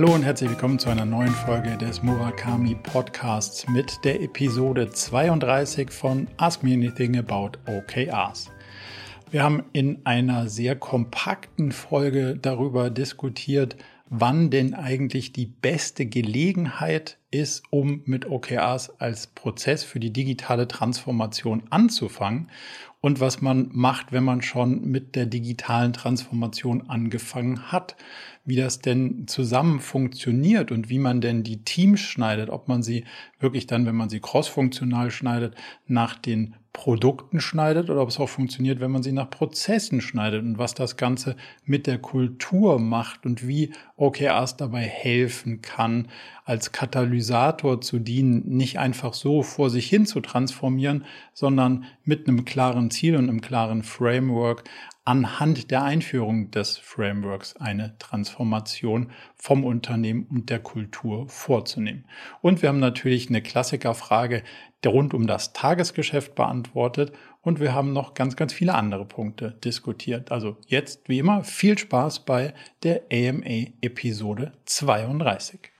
Hallo und herzlich willkommen zu einer neuen Folge des Murakami Podcasts mit der Episode 32 von Ask Me Anything About OKRs. Wir haben in einer sehr kompakten Folge darüber diskutiert, wann denn eigentlich die beste Gelegenheit ist, um mit OKRs als Prozess für die digitale Transformation anzufangen und was man macht, wenn man schon mit der digitalen Transformation angefangen hat. Wie das denn zusammen funktioniert und wie man denn die Teams schneidet, ob man sie wirklich dann, wenn man sie crossfunktional schneidet, nach den Produkten schneidet oder ob es auch funktioniert, wenn man sie nach Prozessen schneidet und was das Ganze mit der Kultur macht und wie OKRs dabei helfen kann, als Katalysator zu dienen, nicht einfach so vor sich hin zu transformieren, sondern mit einem klaren Ziel und einem klaren Framework anhand der Einführung des Frameworks eine Transformation vom Unternehmen und der Kultur vorzunehmen. Und wir haben natürlich eine Klassikerfrage der rund um das Tagesgeschäft beantwortet und wir haben noch ganz, ganz viele andere Punkte diskutiert. Also jetzt, wie immer, viel Spaß bei der AMA Episode 32.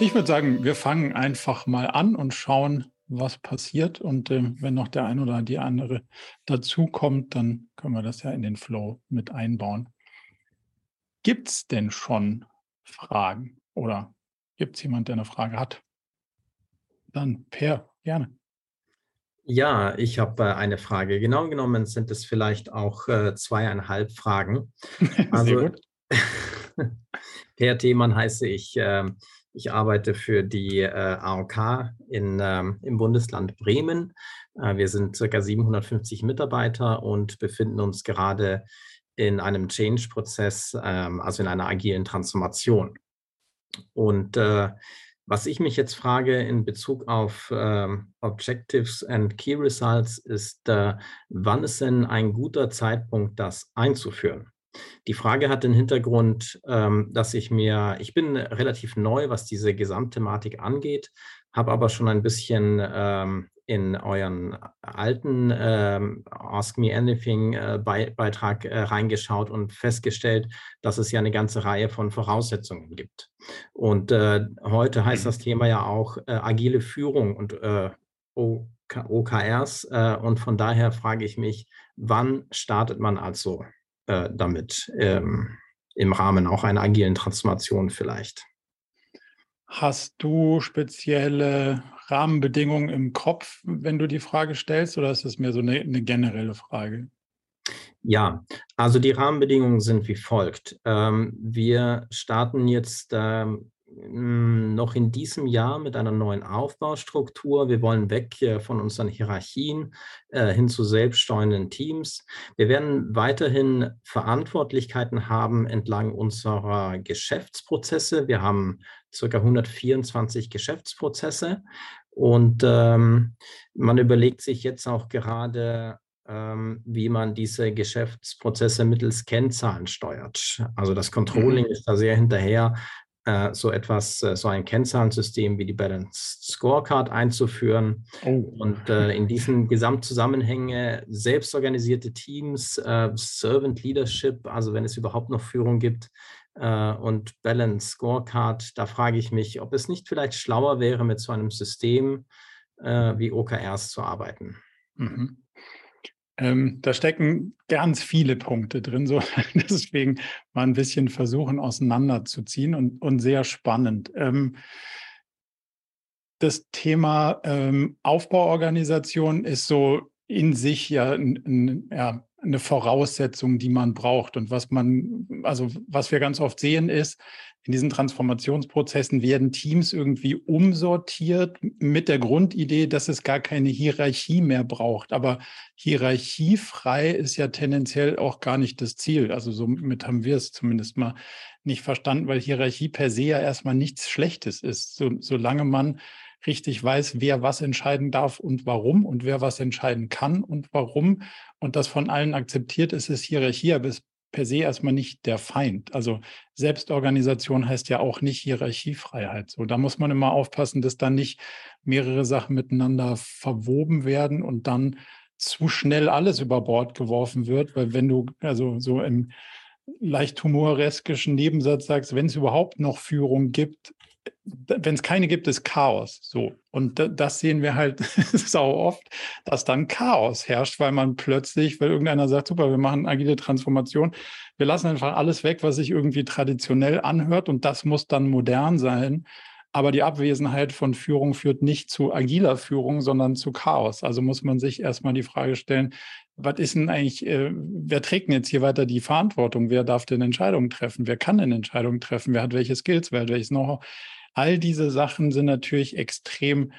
Ich würde sagen, wir fangen einfach mal an und schauen, was passiert. Und äh, wenn noch der ein oder die andere dazukommt, dann können wir das ja in den Flow mit einbauen. Gibt es denn schon Fragen oder gibt es jemand, der eine Frage hat? Dann Per, gerne. Ja, ich habe äh, eine Frage. Genau genommen sind es vielleicht auch äh, zweieinhalb Fragen. Also, per Themann heiße ich. Äh, ich arbeite für die äh, AOK in, ähm, im Bundesland Bremen. Äh, wir sind ca. 750 Mitarbeiter und befinden uns gerade in einem Change-Prozess, ähm, also in einer agilen Transformation. Und äh, was ich mich jetzt frage in Bezug auf ähm, Objectives and Key Results ist, äh, wann ist denn ein guter Zeitpunkt, das einzuführen? Die Frage hat den Hintergrund, ähm, dass ich mir, ich bin relativ neu, was diese Gesamtthematik angeht, habe aber schon ein bisschen ähm, in euren alten ähm, Ask Me Anything äh, Beitrag äh, reingeschaut und festgestellt, dass es ja eine ganze Reihe von Voraussetzungen gibt. Und äh, heute heißt das Thema ja auch äh, agile Führung und äh, OKRs. Äh, und von daher frage ich mich, wann startet man also damit ähm, im Rahmen auch einer agilen Transformation vielleicht. Hast du spezielle Rahmenbedingungen im Kopf, wenn du die Frage stellst, oder ist das mehr so eine, eine generelle Frage? Ja, also die Rahmenbedingungen sind wie folgt. Ähm, wir starten jetzt ähm, hm, noch in diesem Jahr mit einer neuen Aufbaustruktur. Wir wollen weg von unseren Hierarchien äh, hin zu selbststeuernden Teams. Wir werden weiterhin Verantwortlichkeiten haben entlang unserer Geschäftsprozesse. Wir haben circa 124 Geschäftsprozesse und ähm, man überlegt sich jetzt auch gerade, ähm, wie man diese Geschäftsprozesse mittels Kennzahlen steuert. Also das Controlling mhm. ist da sehr hinterher, äh, so etwas, äh, so ein Kennzahlensystem wie die Balanced Scorecard einzuführen oh. und äh, in diesen Gesamtzusammenhänge selbstorganisierte Teams, äh, Servant Leadership, also wenn es überhaupt noch Führung gibt, äh, und Balanced Scorecard, da frage ich mich, ob es nicht vielleicht schlauer wäre, mit so einem System äh, wie OKRs zu arbeiten. Mhm. Ähm, da stecken ganz viele Punkte drin, so deswegen mal ein bisschen versuchen auseinanderzuziehen und, und sehr spannend. Ähm, das Thema ähm, Aufbauorganisation ist so in sich ja, ein, ja eine Voraussetzung, die man braucht. Und was man, also was wir ganz oft sehen, ist, in diesen Transformationsprozessen werden Teams irgendwie umsortiert mit der Grundidee, dass es gar keine Hierarchie mehr braucht. Aber hierarchiefrei ist ja tendenziell auch gar nicht das Ziel. Also somit haben wir es zumindest mal nicht verstanden, weil Hierarchie per se ja erstmal nichts Schlechtes ist. So, solange man richtig weiß, wer was entscheiden darf und warum und wer was entscheiden kann und warum und das von allen akzeptiert ist, ist Hierarchie, aber ist per se erstmal nicht der Feind. Also Selbstorganisation heißt ja auch nicht Hierarchiefreiheit. So, da muss man immer aufpassen, dass dann nicht mehrere Sachen miteinander verwoben werden und dann zu schnell alles über Bord geworfen wird, weil wenn du also so im leicht humoreskischen Nebensatz sagst, wenn es überhaupt noch Führung gibt, wenn es keine gibt, ist Chaos. So. Und das sehen wir halt sau oft, dass dann Chaos herrscht, weil man plötzlich, weil irgendeiner sagt, super, wir machen agile Transformation, wir lassen einfach alles weg, was sich irgendwie traditionell anhört und das muss dann modern sein. Aber die Abwesenheit von Führung führt nicht zu agiler Führung, sondern zu Chaos. Also muss man sich erstmal die Frage stellen, was ist denn eigentlich, äh, wer trägt denn jetzt hier weiter die Verantwortung? Wer darf denn Entscheidungen treffen? Wer kann denn Entscheidungen treffen? Wer hat welche Skills? Wer hat welches Know-how? All diese Sachen sind natürlich extrem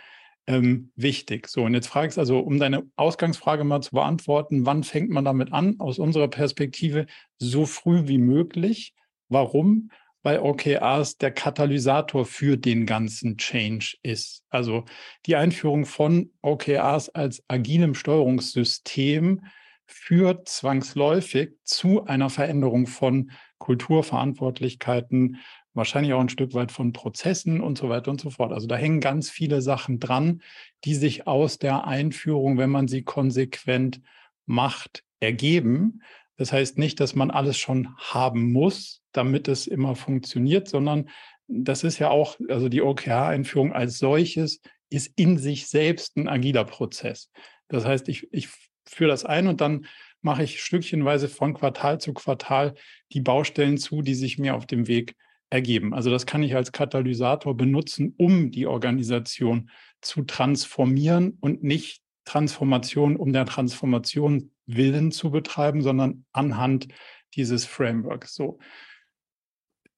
ähm, wichtig. So, und jetzt fragst also, um deine Ausgangsfrage mal zu beantworten, wann fängt man damit an? Aus unserer Perspektive so früh wie möglich. Warum? Weil OKRs der Katalysator für den ganzen Change ist. Also die Einführung von OKRs als agilem Steuerungssystem führt zwangsläufig zu einer Veränderung von Kulturverantwortlichkeiten, wahrscheinlich auch ein Stück weit von Prozessen und so weiter und so fort. Also da hängen ganz viele Sachen dran, die sich aus der Einführung, wenn man sie konsequent macht, ergeben. Das heißt nicht, dass man alles schon haben muss, damit es immer funktioniert, sondern das ist ja auch, also die OKR-Einführung als solches ist in sich selbst ein agiler Prozess. Das heißt, ich, ich führe das ein und dann mache ich stückchenweise von Quartal zu Quartal die Baustellen zu, die sich mir auf dem Weg ergeben. Also das kann ich als Katalysator benutzen, um die Organisation zu transformieren und nicht Transformation um der Transformation willen zu betreiben, sondern anhand dieses Frameworks. So.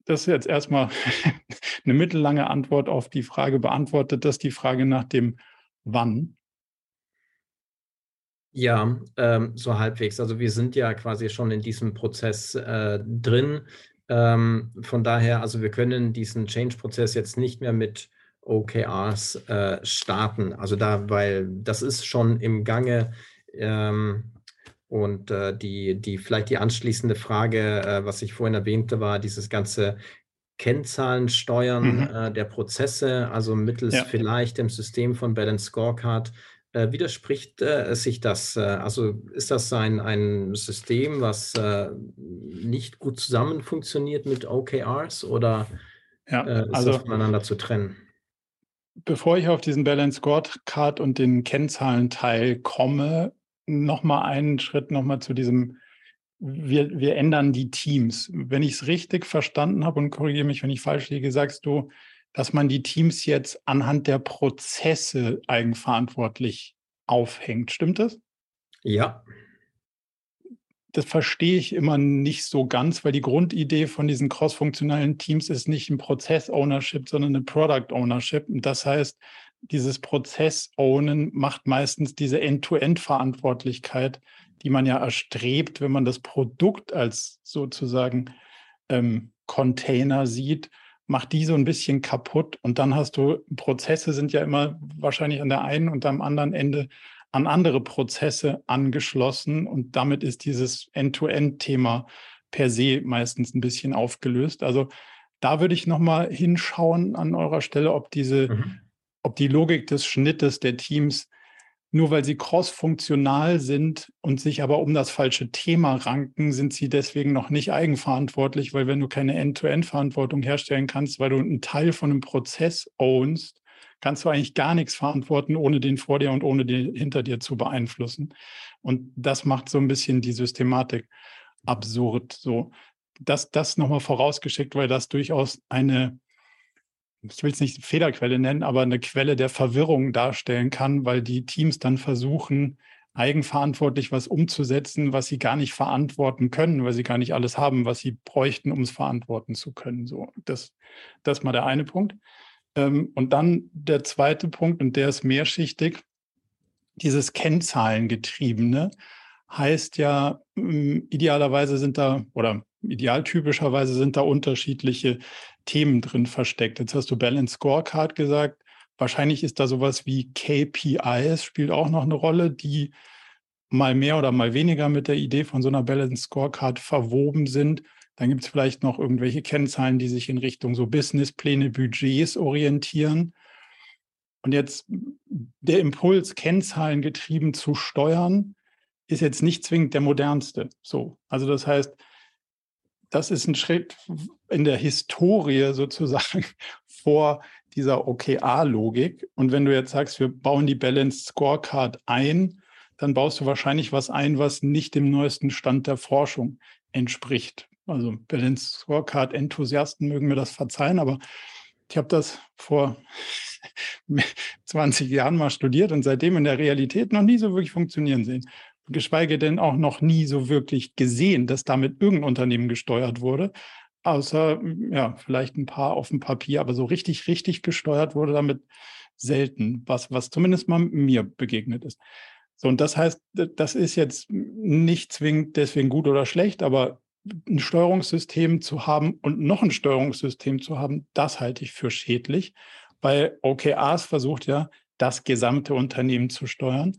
Das ist jetzt erstmal eine mittellange Antwort auf die Frage beantwortet. Das ist die Frage nach dem Wann. Ja, ähm, so halbwegs. Also wir sind ja quasi schon in diesem Prozess äh, drin. Ähm, von daher, also wir können diesen Change-Prozess jetzt nicht mehr mit OKRs äh, starten. Also da, weil das ist schon im Gange. Ähm, und äh, die, die, vielleicht die anschließende Frage, äh, was ich vorhin erwähnte, war dieses ganze Kennzahlensteuern mhm. Äh, der Prozesse, also mittels ja. vielleicht dem System von Balance Scorecard äh, widerspricht äh, sich das? Äh, also ist das ein, ein System, was äh, nicht gut zusammen funktioniert mit OKRs oder ja, äh, ist also, das voneinander zu trennen? Bevor ich auf diesen Balance Scorecard und den Kennzahlenteil komme, nochmal einen Schritt nochmal zu diesem, wir, wir ändern die Teams. Wenn ich es richtig verstanden habe und korrigiere mich, wenn ich falsch liege, sagst du, dass man die Teams jetzt anhand der Prozesse eigenverantwortlich aufhängt. Stimmt das? Ja. Das verstehe ich immer nicht so ganz, weil die Grundidee von diesen crossfunktionalen Teams ist nicht ein Prozess-Ownership, sondern eine Product-Ownership. Und das heißt, dieses Prozess-Ownen macht meistens diese End-to-End-Verantwortlichkeit, die man ja erstrebt, wenn man das Produkt als sozusagen ähm, Container sieht macht die so ein bisschen kaputt und dann hast du, Prozesse sind ja immer wahrscheinlich an der einen und am anderen Ende an andere Prozesse angeschlossen und damit ist dieses End-to-End-Thema per se meistens ein bisschen aufgelöst. Also da würde ich nochmal hinschauen an eurer Stelle, ob diese, mhm. ob die Logik des Schnittes der Teams nur weil sie cross-funktional sind und sich aber um das falsche Thema ranken, sind sie deswegen noch nicht eigenverantwortlich, weil wenn du keine End-to-End-Verantwortung herstellen kannst, weil du einen Teil von einem Prozess ownst, kannst du eigentlich gar nichts verantworten, ohne den vor dir und ohne den hinter dir zu beeinflussen. Und das macht so ein bisschen die Systematik absurd. So, das, das nochmal vorausgeschickt, weil das durchaus eine ich will es nicht Fehlerquelle nennen, aber eine Quelle der Verwirrung darstellen kann, weil die Teams dann versuchen, eigenverantwortlich was umzusetzen, was sie gar nicht verantworten können, weil sie gar nicht alles haben, was sie bräuchten, um es verantworten zu können. So, das, das mal der eine Punkt. Ähm, und dann der zweite Punkt, und der ist mehrschichtig, dieses Kennzahlengetriebene heißt ja, idealerweise sind da, oder idealtypischerweise sind da unterschiedliche Themen drin versteckt. Jetzt hast du Balance Scorecard gesagt. Wahrscheinlich ist da sowas wie KPIs, spielt auch noch eine Rolle, die mal mehr oder mal weniger mit der Idee von so einer Balance Scorecard verwoben sind. Dann gibt es vielleicht noch irgendwelche Kennzahlen, die sich in Richtung so Businesspläne, Budgets orientieren. Und jetzt der Impuls, Kennzahlen getrieben zu steuern, ist jetzt nicht zwingend der modernste. So, also das heißt, das ist ein Schritt in der Historie sozusagen vor dieser OKR-Logik. Und wenn du jetzt sagst, wir bauen die Balanced Scorecard ein, dann baust du wahrscheinlich was ein, was nicht dem neuesten Stand der Forschung entspricht. Also Balanced Scorecard-Enthusiasten mögen mir das verzeihen, aber ich habe das vor 20 Jahren mal studiert und seitdem in der Realität noch nie so wirklich funktionieren sehen geschweige denn auch noch nie so wirklich gesehen, dass damit irgendein Unternehmen gesteuert wurde. Außer, ja, vielleicht ein paar auf dem Papier, aber so richtig, richtig gesteuert wurde damit selten, was, was zumindest mal mir begegnet ist. So, und das heißt, das ist jetzt nicht zwingend deswegen gut oder schlecht, aber ein Steuerungssystem zu haben und noch ein Steuerungssystem zu haben, das halte ich für schädlich, weil OKRs versucht ja, das gesamte Unternehmen zu steuern.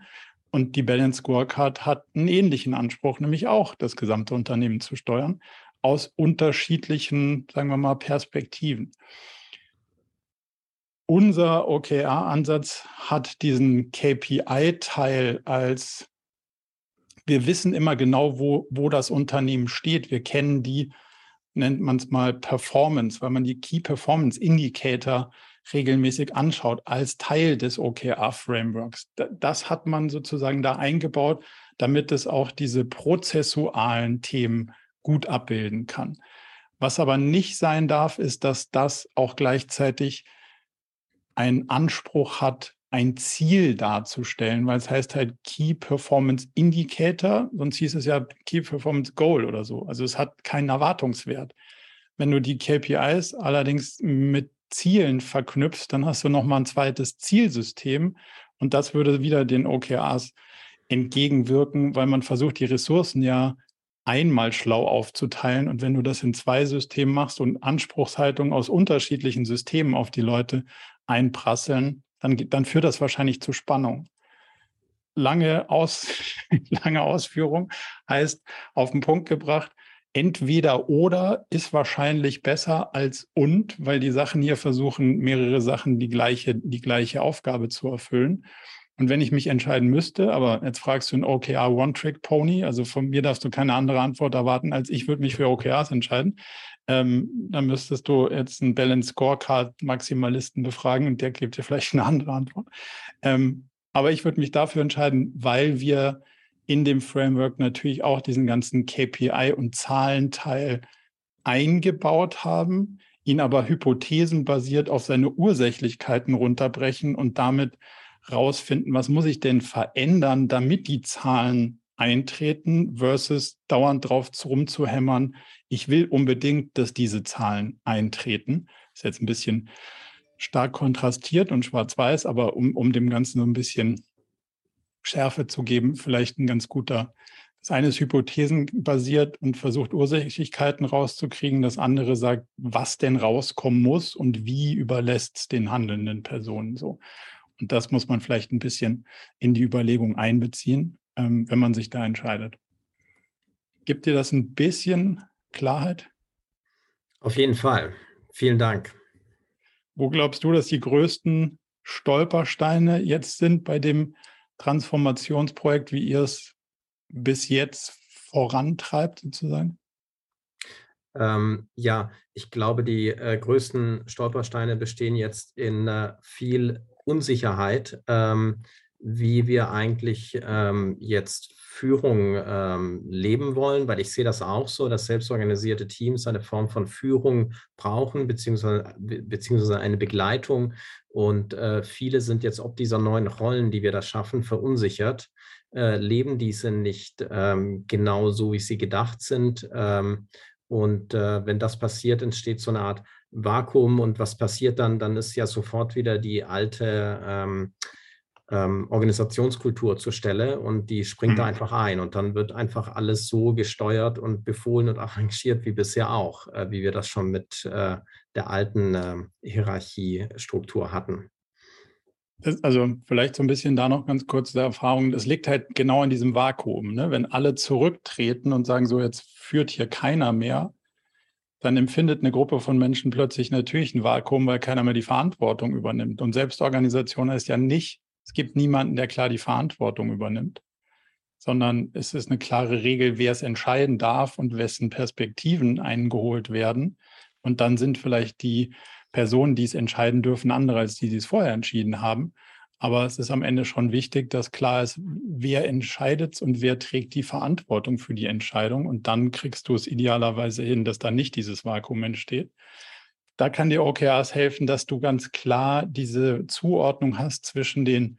Und die Balance Scorecard hat einen ähnlichen Anspruch, nämlich auch das gesamte Unternehmen zu steuern, aus unterschiedlichen, sagen wir mal, Perspektiven. Unser OKR-Ansatz hat diesen KPI-Teil als, wir wissen immer genau, wo, wo das Unternehmen steht. Wir kennen die, nennt man es mal Performance, weil man die Key Performance Indicator regelmäßig anschaut als Teil des OKR-Frameworks. Das hat man sozusagen da eingebaut, damit es auch diese prozessualen Themen gut abbilden kann. Was aber nicht sein darf, ist, dass das auch gleichzeitig einen Anspruch hat, ein Ziel darzustellen, weil es heißt halt Key Performance Indicator, sonst hieß es ja Key Performance Goal oder so. Also es hat keinen Erwartungswert. Wenn du die KPIs allerdings mit Zielen verknüpfst, dann hast du nochmal ein zweites Zielsystem und das würde wieder den OKRs entgegenwirken, weil man versucht, die Ressourcen ja einmal schlau aufzuteilen. Und wenn du das in zwei Systemen machst und Anspruchshaltung aus unterschiedlichen Systemen auf die Leute einprasseln, dann, dann führt das wahrscheinlich zu Spannung. Lange, Aus, lange Ausführung heißt auf den Punkt gebracht, entweder oder ist wahrscheinlich besser als und, weil die Sachen hier versuchen, mehrere Sachen die gleiche, die gleiche Aufgabe zu erfüllen. Und wenn ich mich entscheiden müsste, aber jetzt fragst du ein OKR One-Trick-Pony, also von mir darfst du keine andere Antwort erwarten, als ich würde mich für OKRs entscheiden, ähm, dann müsstest du jetzt einen Balance Scorecard Maximalisten befragen und der gibt dir vielleicht eine andere Antwort. Ähm, aber ich würde mich dafür entscheiden, weil wir in dem Framework natürlich auch diesen ganzen KPI und Zahlenteil eingebaut haben, ihn aber hypothesenbasiert auf seine Ursächlichkeiten runterbrechen und damit rausfinden, was muss ich denn verändern, damit die Zahlen eintreten, versus dauernd drauf rumzuhämmern, ich will unbedingt, dass diese Zahlen eintreten. Ist jetzt ein bisschen stark kontrastiert und schwarz-weiß, aber um, um dem Ganzen so ein bisschen Schärfe zu geben, vielleicht ein ganz guter. Das eine ist hypothesenbasiert und versucht Ursächlichkeiten rauszukriegen. Das andere sagt, was denn rauskommen muss und wie überlässt es den handelnden Personen so. Und das muss man vielleicht ein bisschen in die Überlegung einbeziehen, ähm, wenn man sich da entscheidet. Gibt dir das ein bisschen Klarheit? Auf jeden Fall. Vielen Dank. Wo glaubst du, dass die größten Stolpersteine jetzt sind bei dem Transformationsprojekt, wie ihr es bis jetzt vorantreibt, sozusagen? Ähm, ja, ich glaube, die äh, größten Stolpersteine bestehen jetzt in äh, viel Unsicherheit, ähm, wie wir eigentlich ähm, jetzt Führung ähm, leben wollen, weil ich sehe das auch so, dass selbstorganisierte Teams eine Form von Führung brauchen, beziehungsweise, beziehungsweise eine Begleitung. Und äh, viele sind jetzt ob dieser neuen Rollen, die wir da schaffen, verunsichert, äh, leben diese nicht ähm, genau so, wie sie gedacht sind. Ähm, und äh, wenn das passiert, entsteht so eine Art Vakuum. Und was passiert dann? Dann ist ja sofort wieder die alte ähm, Organisationskultur zur Stelle und die springt mhm. da einfach ein und dann wird einfach alles so gesteuert und befohlen und arrangiert wie bisher auch, äh, wie wir das schon mit äh, der alten äh, Hierarchiestruktur hatten. Das, also vielleicht so ein bisschen da noch ganz kurz der Erfahrung. Es liegt halt genau in diesem Vakuum. Ne? Wenn alle zurücktreten und sagen, so jetzt führt hier keiner mehr, dann empfindet eine Gruppe von Menschen plötzlich natürlich ein Vakuum, weil keiner mehr die Verantwortung übernimmt. Und Selbstorganisation heißt ja nicht, es gibt niemanden, der klar die Verantwortung übernimmt, sondern es ist eine klare Regel, wer es entscheiden darf und wessen Perspektiven eingeholt werden. Und dann sind vielleicht die Personen, die es entscheiden dürfen, andere als die, die es vorher entschieden haben. Aber es ist am Ende schon wichtig, dass klar ist, wer entscheidet und wer trägt die Verantwortung für die Entscheidung. Und dann kriegst du es idealerweise hin, dass da nicht dieses Vakuum entsteht. Da kann dir OKRs helfen, dass du ganz klar diese Zuordnung hast zwischen den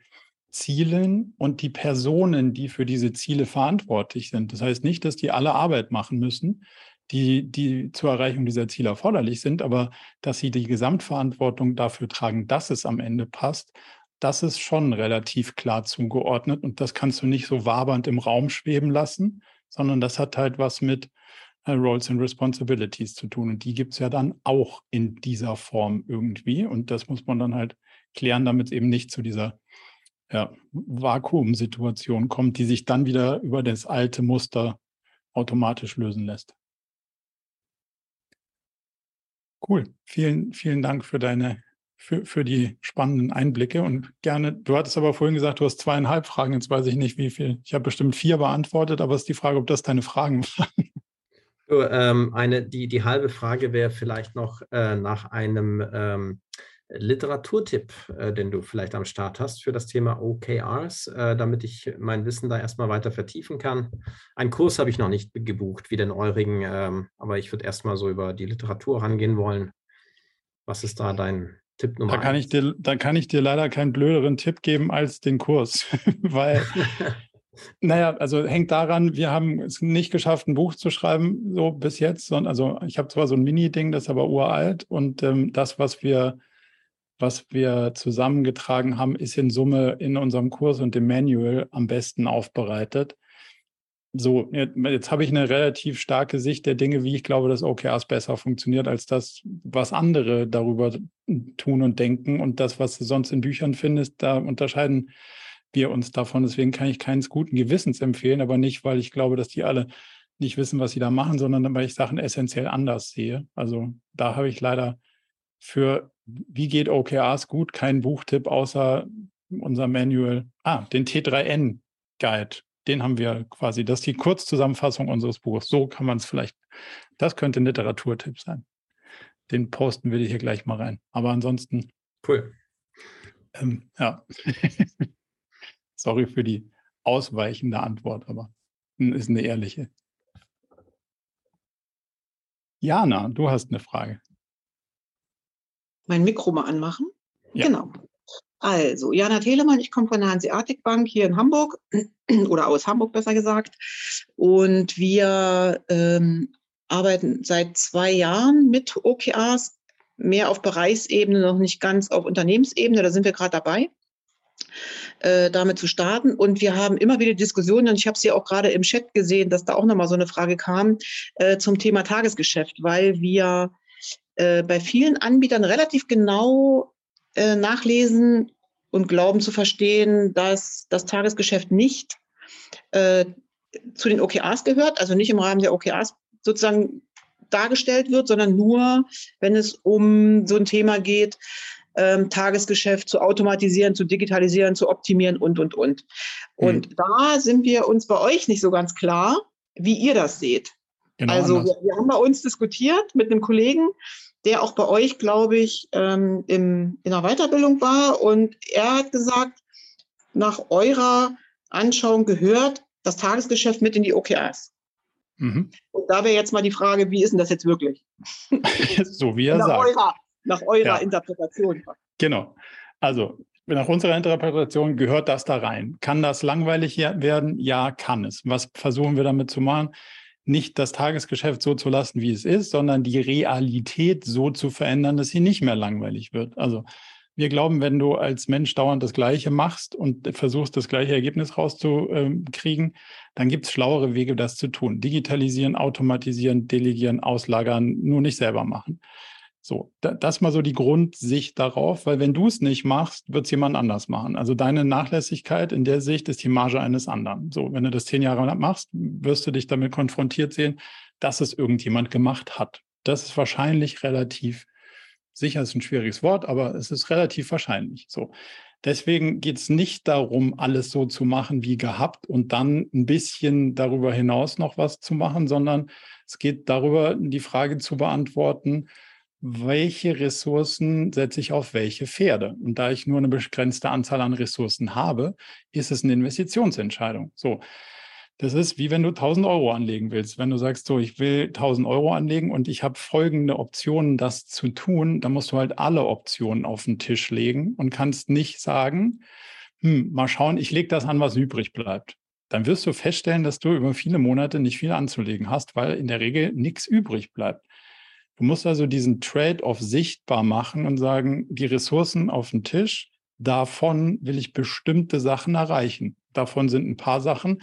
Zielen und die Personen, die für diese Ziele verantwortlich sind. Das heißt nicht, dass die alle Arbeit machen müssen, die, die zur Erreichung dieser Ziele erforderlich sind, aber dass sie die Gesamtverantwortung dafür tragen, dass es am Ende passt das ist schon relativ klar zugeordnet und das kannst du nicht so wabernd im Raum schweben lassen, sondern das hat halt was mit äh, Roles and Responsibilities zu tun. Und die gibt es ja dann auch in dieser Form irgendwie. Und das muss man dann halt klären, damit es eben nicht zu dieser ja, Vakuumsituation kommt, die sich dann wieder über das alte Muster automatisch lösen lässt. Cool. Vielen, vielen Dank für deine für, für die spannenden Einblicke und gerne, du hattest aber vorhin gesagt, du hast zweieinhalb Fragen, jetzt weiß ich nicht, wie viel. Ich habe bestimmt vier beantwortet, aber es ist die Frage, ob das deine Fragen waren. Ähm, eine, die, die halbe Frage wäre vielleicht noch äh, nach einem ähm, Literaturtipp, äh, den du vielleicht am Start hast für das Thema OKRs, äh, damit ich mein Wissen da erstmal weiter vertiefen kann. Einen Kurs habe ich noch nicht gebucht, wie den eurigen, ähm, aber ich würde erstmal so über die Literatur rangehen wollen. Was ist da dein Tipp Nummer da kann eins. ich dir, Da kann ich dir leider keinen blöderen Tipp geben als den Kurs, weil, naja, also hängt daran, wir haben es nicht geschafft, ein Buch zu schreiben, so bis jetzt, also ich habe zwar so ein Mini-Ding, das ist aber uralt und ähm, das, was wir was wir zusammengetragen haben, ist in Summe in unserem Kurs und dem Manual am besten aufbereitet so, jetzt habe ich eine relativ starke Sicht der Dinge, wie ich glaube, dass OKRs besser funktioniert als das, was andere darüber tun und denken. Und das, was du sonst in Büchern findest, da unterscheiden wir uns davon. Deswegen kann ich keines guten Gewissens empfehlen, aber nicht, weil ich glaube, dass die alle nicht wissen, was sie da machen, sondern weil ich Sachen essentiell anders sehe. Also da habe ich leider für wie geht OKRs gut keinen Buchtipp außer unser Manual. Ah, den T3N Guide den haben wir quasi. Das ist die Kurzzusammenfassung unseres Buches. So kann man es vielleicht. Das könnte ein Literaturtipp sein. Den posten wir hier gleich mal rein. Aber ansonsten. Cool. Ähm, ja. Sorry für die ausweichende Antwort, aber ist eine ehrliche. Jana, du hast eine Frage. Mein Mikro mal anmachen. Ja. Genau. Also, Jana Telemann, ich komme von der Hanseatic Bank hier in Hamburg oder aus Hamburg besser gesagt. Und wir ähm, arbeiten seit zwei Jahren mit OKRs, mehr auf Bereichsebene, noch nicht ganz auf Unternehmensebene. Da sind wir gerade dabei, äh, damit zu starten. Und wir haben immer wieder Diskussionen, und ich habe sie auch gerade im Chat gesehen, dass da auch nochmal so eine Frage kam äh, zum Thema Tagesgeschäft, weil wir äh, bei vielen Anbietern relativ genau äh, nachlesen und glauben zu verstehen, dass das Tagesgeschäft nicht äh, zu den OKRs gehört, also nicht im Rahmen der OKRs sozusagen dargestellt wird, sondern nur, wenn es um so ein Thema geht, ähm, Tagesgeschäft zu automatisieren, zu digitalisieren, zu optimieren und, und, und. Und mhm. da sind wir uns bei euch nicht so ganz klar, wie ihr das seht. Genau also wir, wir, haben bei uns diskutiert mit einem Kollegen, der auch bei euch, glaube ich, ähm, im, in der Weiterbildung war. Und er hat gesagt, nach eurer Anschauung gehört das Tagesgeschäft mit in die OKRs. Mhm. Und da wäre jetzt mal die Frage, wie ist denn das jetzt wirklich? so wie er sagt. Eurer, nach eurer ja. Interpretation. Genau. Also nach unserer Interpretation gehört das da rein. Kann das langweilig werden? Ja, kann es. Was versuchen wir damit zu machen? nicht das Tagesgeschäft so zu lassen, wie es ist, sondern die Realität so zu verändern, dass sie nicht mehr langweilig wird. Also wir glauben, wenn du als Mensch dauernd das Gleiche machst und versuchst, das gleiche Ergebnis rauszukriegen, dann gibt es schlauere Wege, das zu tun. Digitalisieren, automatisieren, delegieren, auslagern, nur nicht selber machen. So, das mal so die Grundsicht darauf, weil wenn du es nicht machst, wird es jemand anders machen. Also deine Nachlässigkeit in der Sicht ist die Marge eines anderen. So, wenn du das zehn Jahre machst, wirst du dich damit konfrontiert sehen, dass es irgendjemand gemacht hat. Das ist wahrscheinlich relativ sicher, ist ein schwieriges Wort, aber es ist relativ wahrscheinlich. So, Deswegen geht es nicht darum, alles so zu machen wie gehabt und dann ein bisschen darüber hinaus noch was zu machen, sondern es geht darüber, die Frage zu beantworten, welche Ressourcen setze ich auf welche Pferde? Und da ich nur eine begrenzte Anzahl an Ressourcen habe, ist es eine Investitionsentscheidung. So. Das ist wie wenn du 1000 Euro anlegen willst. Wenn du sagst, so, ich will 1000 Euro anlegen und ich habe folgende Optionen, das zu tun, dann musst du halt alle Optionen auf den Tisch legen und kannst nicht sagen, hm, mal schauen, ich lege das an, was übrig bleibt. Dann wirst du feststellen, dass du über viele Monate nicht viel anzulegen hast, weil in der Regel nichts übrig bleibt. Du musst also diesen Trade-off sichtbar machen und sagen, die Ressourcen auf dem Tisch, davon will ich bestimmte Sachen erreichen. Davon sind ein paar Sachen,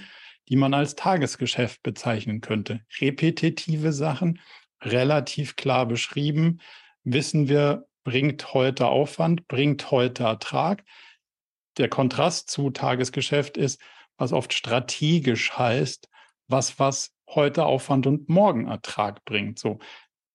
die man als Tagesgeschäft bezeichnen könnte. Repetitive Sachen, relativ klar beschrieben, wissen wir, bringt heute Aufwand, bringt heute Ertrag. Der Kontrast zu Tagesgeschäft ist, was oft strategisch heißt, was was heute Aufwand und morgen Ertrag bringt. So,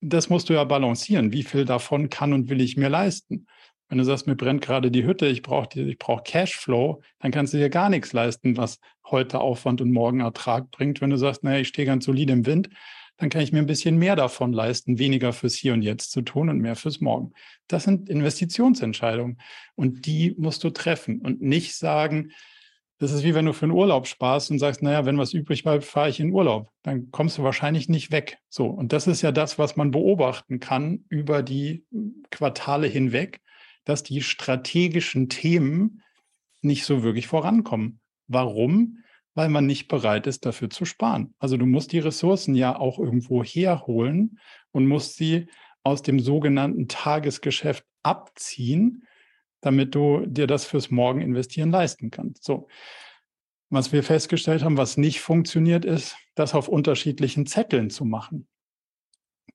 das musst du ja balancieren. Wie viel davon kann und will ich mir leisten? Wenn du sagst, mir brennt gerade die Hütte, ich brauche ich brauch Cashflow, dann kannst du dir gar nichts leisten, was heute Aufwand und morgen Ertrag bringt. Wenn du sagst, naja, ich stehe ganz solide im Wind, dann kann ich mir ein bisschen mehr davon leisten, weniger fürs Hier und Jetzt zu tun und mehr fürs Morgen. Das sind Investitionsentscheidungen und die musst du treffen und nicht sagen, das ist wie wenn du für einen Urlaub sparst und sagst, naja, wenn was übrig bleibt, fahre ich in Urlaub. Dann kommst du wahrscheinlich nicht weg. So. Und das ist ja das, was man beobachten kann über die Quartale hinweg dass die strategischen Themen nicht so wirklich vorankommen. Warum? Weil man nicht bereit ist, dafür zu sparen. Also du musst die Ressourcen ja auch irgendwo herholen und musst sie aus dem sogenannten Tagesgeschäft abziehen, damit du dir das fürs Morgen investieren leisten kannst. So. Was wir festgestellt haben, was nicht funktioniert, ist, das auf unterschiedlichen Zetteln zu machen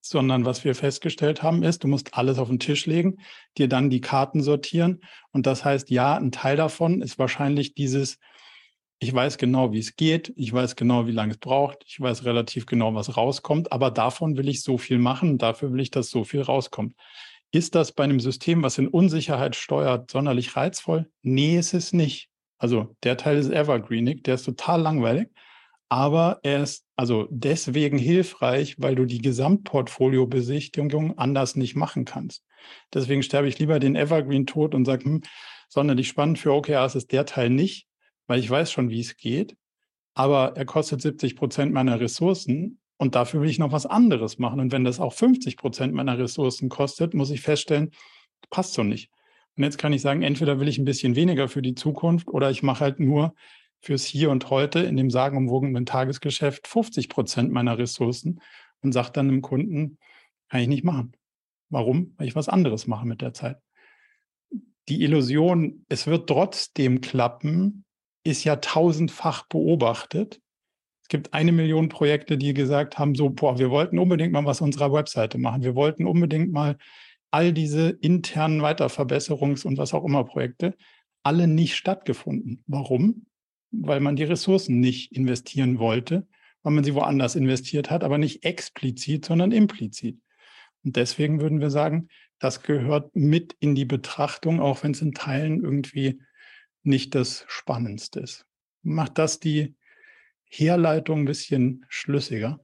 sondern was wir festgestellt haben, ist, du musst alles auf den Tisch legen, dir dann die Karten sortieren. Und das heißt, ja, ein Teil davon ist wahrscheinlich dieses, ich weiß genau, wie es geht, ich weiß genau, wie lange es braucht, ich weiß relativ genau, was rauskommt, aber davon will ich so viel machen, dafür will ich, dass so viel rauskommt. Ist das bei einem System, was in Unsicherheit steuert, sonderlich reizvoll? Nee, ist es nicht. Also der Teil ist evergreenig, der ist total langweilig aber er ist also deswegen hilfreich, weil du die Gesamtportfolio-Besichtigung anders nicht machen kannst. Deswegen sterbe ich lieber den Evergreen tot und sage, hm, sonderlich spannend für OKRs ist der Teil nicht, weil ich weiß schon, wie es geht. Aber er kostet 70 Prozent meiner Ressourcen und dafür will ich noch was anderes machen. Und wenn das auch 50 Prozent meiner Ressourcen kostet, muss ich feststellen, passt so nicht. Und jetzt kann ich sagen, entweder will ich ein bisschen weniger für die Zukunft oder ich mache halt nur fürs Hier und Heute in dem sagenumwogenen Tagesgeschäft 50 Prozent meiner Ressourcen und sage dann dem Kunden, kann ich nicht machen. Warum? Weil ich was anderes mache mit der Zeit. Die Illusion, es wird trotzdem klappen, ist ja tausendfach beobachtet. Es gibt eine Million Projekte, die gesagt haben, so, boah, wir wollten unbedingt mal was unserer Webseite machen. Wir wollten unbedingt mal all diese internen Weiterverbesserungs- und was auch immer Projekte, alle nicht stattgefunden. Warum? weil man die Ressourcen nicht investieren wollte, weil man sie woanders investiert hat, aber nicht explizit, sondern implizit. Und deswegen würden wir sagen, das gehört mit in die Betrachtung, auch wenn es in Teilen irgendwie nicht das Spannendste ist. Macht das die Herleitung ein bisschen schlüssiger?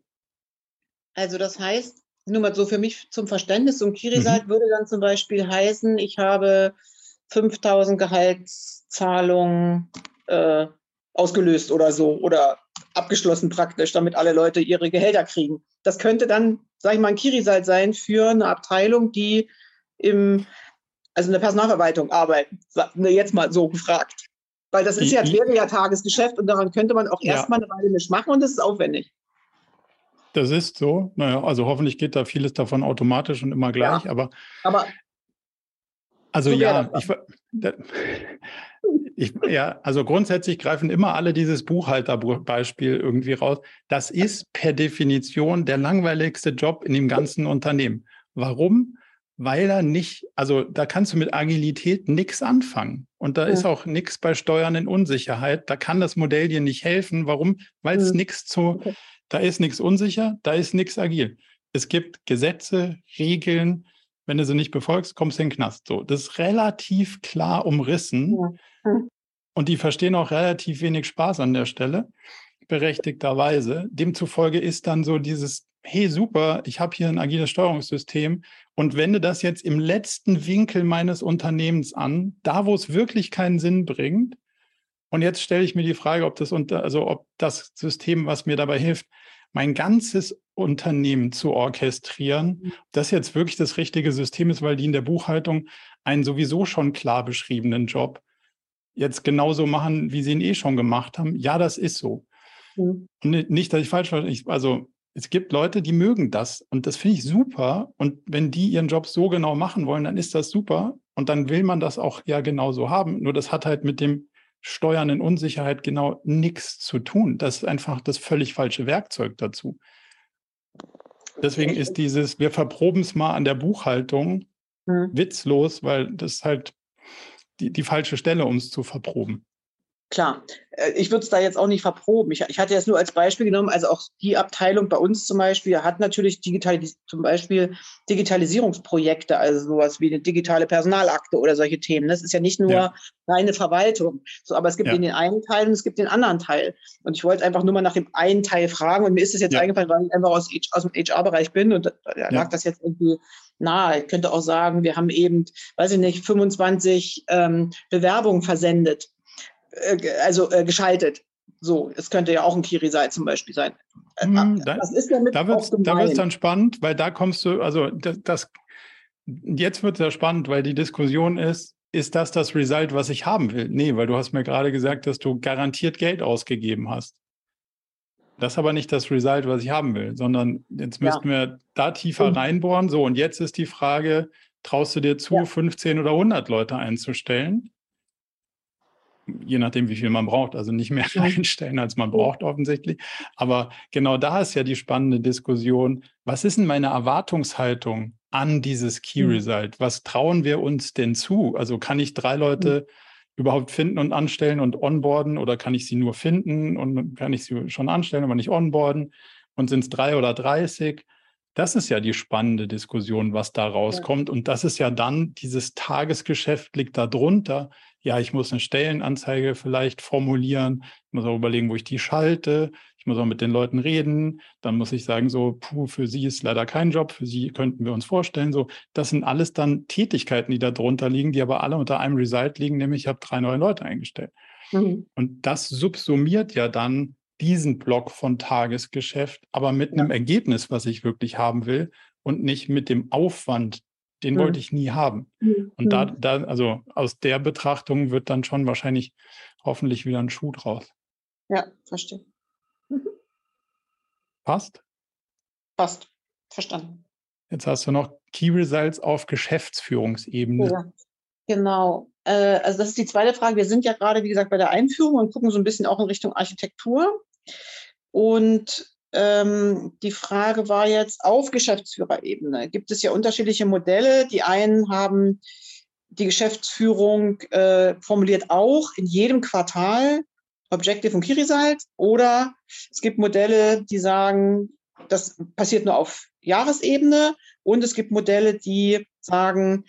Also das heißt, nur mal so für mich zum Verständnis, so ein Kirisalt mhm. würde dann zum Beispiel heißen, ich habe 5000 Gehaltszahlungen äh, ausgelöst oder so oder abgeschlossen praktisch, damit alle Leute ihre Gehälter kriegen. Das könnte dann, sage ich mal, ein Kirisalt sein für eine Abteilung, die im, also in der Personalverwaltung arbeitet. Jetzt mal so gefragt. Weil das ist ja, wäre ja Tagesgeschäft und daran könnte man auch ja. erstmal eine Weile nicht machen und das ist aufwendig. Das ist so. Naja, also hoffentlich geht da vieles davon automatisch und immer gleich, ja, aber, aber also so ja, ich, ich, ja, also grundsätzlich greifen immer alle dieses Buchhalterbeispiel irgendwie raus. Das ist per Definition der langweiligste Job in dem ganzen Unternehmen. Warum? Weil er nicht, also da kannst du mit Agilität nichts anfangen. Und da ja. ist auch nichts bei Steuern in Unsicherheit. Da kann das Modell dir nicht helfen. Warum? Weil es ja. nichts zu, da ist nichts unsicher, da ist nichts agil. Es gibt Gesetze, Regeln, wenn du sie nicht befolgst, kommst du in den Knast. So, das ist relativ klar umrissen. Ja. Hm. Und die verstehen auch relativ wenig Spaß an der Stelle, berechtigterweise. Demzufolge ist dann so dieses, hey super, ich habe hier ein agiles Steuerungssystem und wende das jetzt im letzten Winkel meines Unternehmens an, da wo es wirklich keinen Sinn bringt. Und jetzt stelle ich mir die Frage, ob das unter, also ob das System, was mir dabei hilft, mein ganzes Unternehmen zu orchestrieren, mhm. das jetzt wirklich das richtige System ist, weil die in der Buchhaltung einen sowieso schon klar beschriebenen Job jetzt genauso machen, wie sie ihn eh schon gemacht haben. Ja, das ist so. Mhm. Und nicht, dass ich falsch verstehe. Also es gibt Leute, die mögen das und das finde ich super. Und wenn die ihren Job so genau machen wollen, dann ist das super. Und dann will man das auch ja genauso haben. Nur das hat halt mit dem Steuern in Unsicherheit genau nichts zu tun. Das ist einfach das völlig falsche Werkzeug dazu. Deswegen ist dieses, wir verproben es mal an der Buchhaltung hm. witzlos, weil das ist halt die, die falsche Stelle, um es zu verproben. Klar, äh, ich würde es da jetzt auch nicht verproben. Ich, ich hatte es nur als Beispiel genommen, also auch die Abteilung bei uns zum Beispiel hat natürlich digital, zum Beispiel Digitalisierungsprojekte, also sowas wie eine digitale Personalakte oder solche Themen. Das ist ja nicht nur ja. reine Verwaltung. So, aber es gibt ja. den einen Teil und es gibt den anderen Teil. Und ich wollte einfach nur mal nach dem einen Teil fragen und mir ist es jetzt ja. eingefallen, weil ich einfach aus, aus dem HR-Bereich bin und da lag das jetzt irgendwie nahe. Ich könnte auch sagen, wir haben eben, weiß ich nicht, 25 ähm, Bewerbungen versendet äh, also äh, geschaltet. So, es könnte ja auch ein Kiri-Sei zum Beispiel sein. Hm, da, das ist damit da wird es dann spannend, weil da kommst du, also das, das jetzt wird es ja spannend, weil die Diskussion ist, ist das das Result, was ich haben will? Nee, weil du hast mir gerade gesagt, dass du garantiert Geld ausgegeben hast. Das ist aber nicht das Result, was ich haben will, sondern jetzt müssten ja. wir da tiefer mhm. reinbohren. So, und jetzt ist die Frage, traust du dir zu, ja. 15 oder 100 Leute einzustellen? Je nachdem, wie viel man braucht. Also nicht mehr einstellen, als man braucht offensichtlich. Aber genau da ist ja die spannende Diskussion. Was ist denn meine Erwartungshaltung an dieses Key hm. Result? Was trauen wir uns denn zu? Also kann ich drei Leute hm. überhaupt finden und anstellen und onboarden oder kann ich sie nur finden und kann ich sie schon anstellen, aber nicht onboarden? Und sind es drei oder dreißig? Das ist ja die spannende Diskussion, was da rauskommt. Und das ist ja dann, dieses Tagesgeschäft liegt da drunter ja, ich muss eine Stellenanzeige vielleicht formulieren, ich muss auch überlegen, wo ich die schalte, ich muss auch mit den Leuten reden, dann muss ich sagen, so, puh, für Sie ist leider kein Job, für Sie könnten wir uns vorstellen. So, das sind alles dann Tätigkeiten, die da drunter liegen, die aber alle unter einem Result liegen, nämlich ich habe drei neue Leute eingestellt. Mhm. Und das subsumiert ja dann diesen Block von Tagesgeschäft, aber mit ja. einem Ergebnis, was ich wirklich haben will und nicht mit dem Aufwand, den mhm. wollte ich nie haben. Mhm. Und da, mhm. da, also aus der Betrachtung wird dann schon wahrscheinlich hoffentlich wieder ein Schuh draus. Ja, verstehe. Mhm. Passt? Passt. Verstanden. Jetzt hast du noch Key Results auf Geschäftsführungsebene. Ja, genau. Äh, also das ist die zweite Frage. Wir sind ja gerade, wie gesagt, bei der Einführung und gucken so ein bisschen auch in Richtung Architektur. Und ähm, die Frage war jetzt auf Geschäftsführerebene. Gibt es ja unterschiedliche Modelle. Die einen haben die Geschäftsführung äh, formuliert auch in jedem Quartal Objective und Key Result. Oder es gibt Modelle, die sagen, das passiert nur auf Jahresebene. Und es gibt Modelle, die sagen,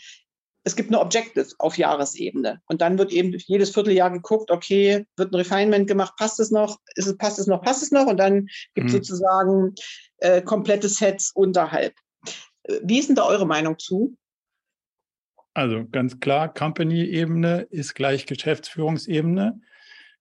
es gibt eine Objective auf Jahresebene. Und dann wird eben jedes Vierteljahr geguckt, okay, wird ein Refinement gemacht, passt es noch, ist es, passt es noch, passt es noch? Und dann gibt es mhm. sozusagen äh, komplette Sets unterhalb. Wie ist denn da eure Meinung zu? Also ganz klar, Company-Ebene ist gleich Geschäftsführungsebene.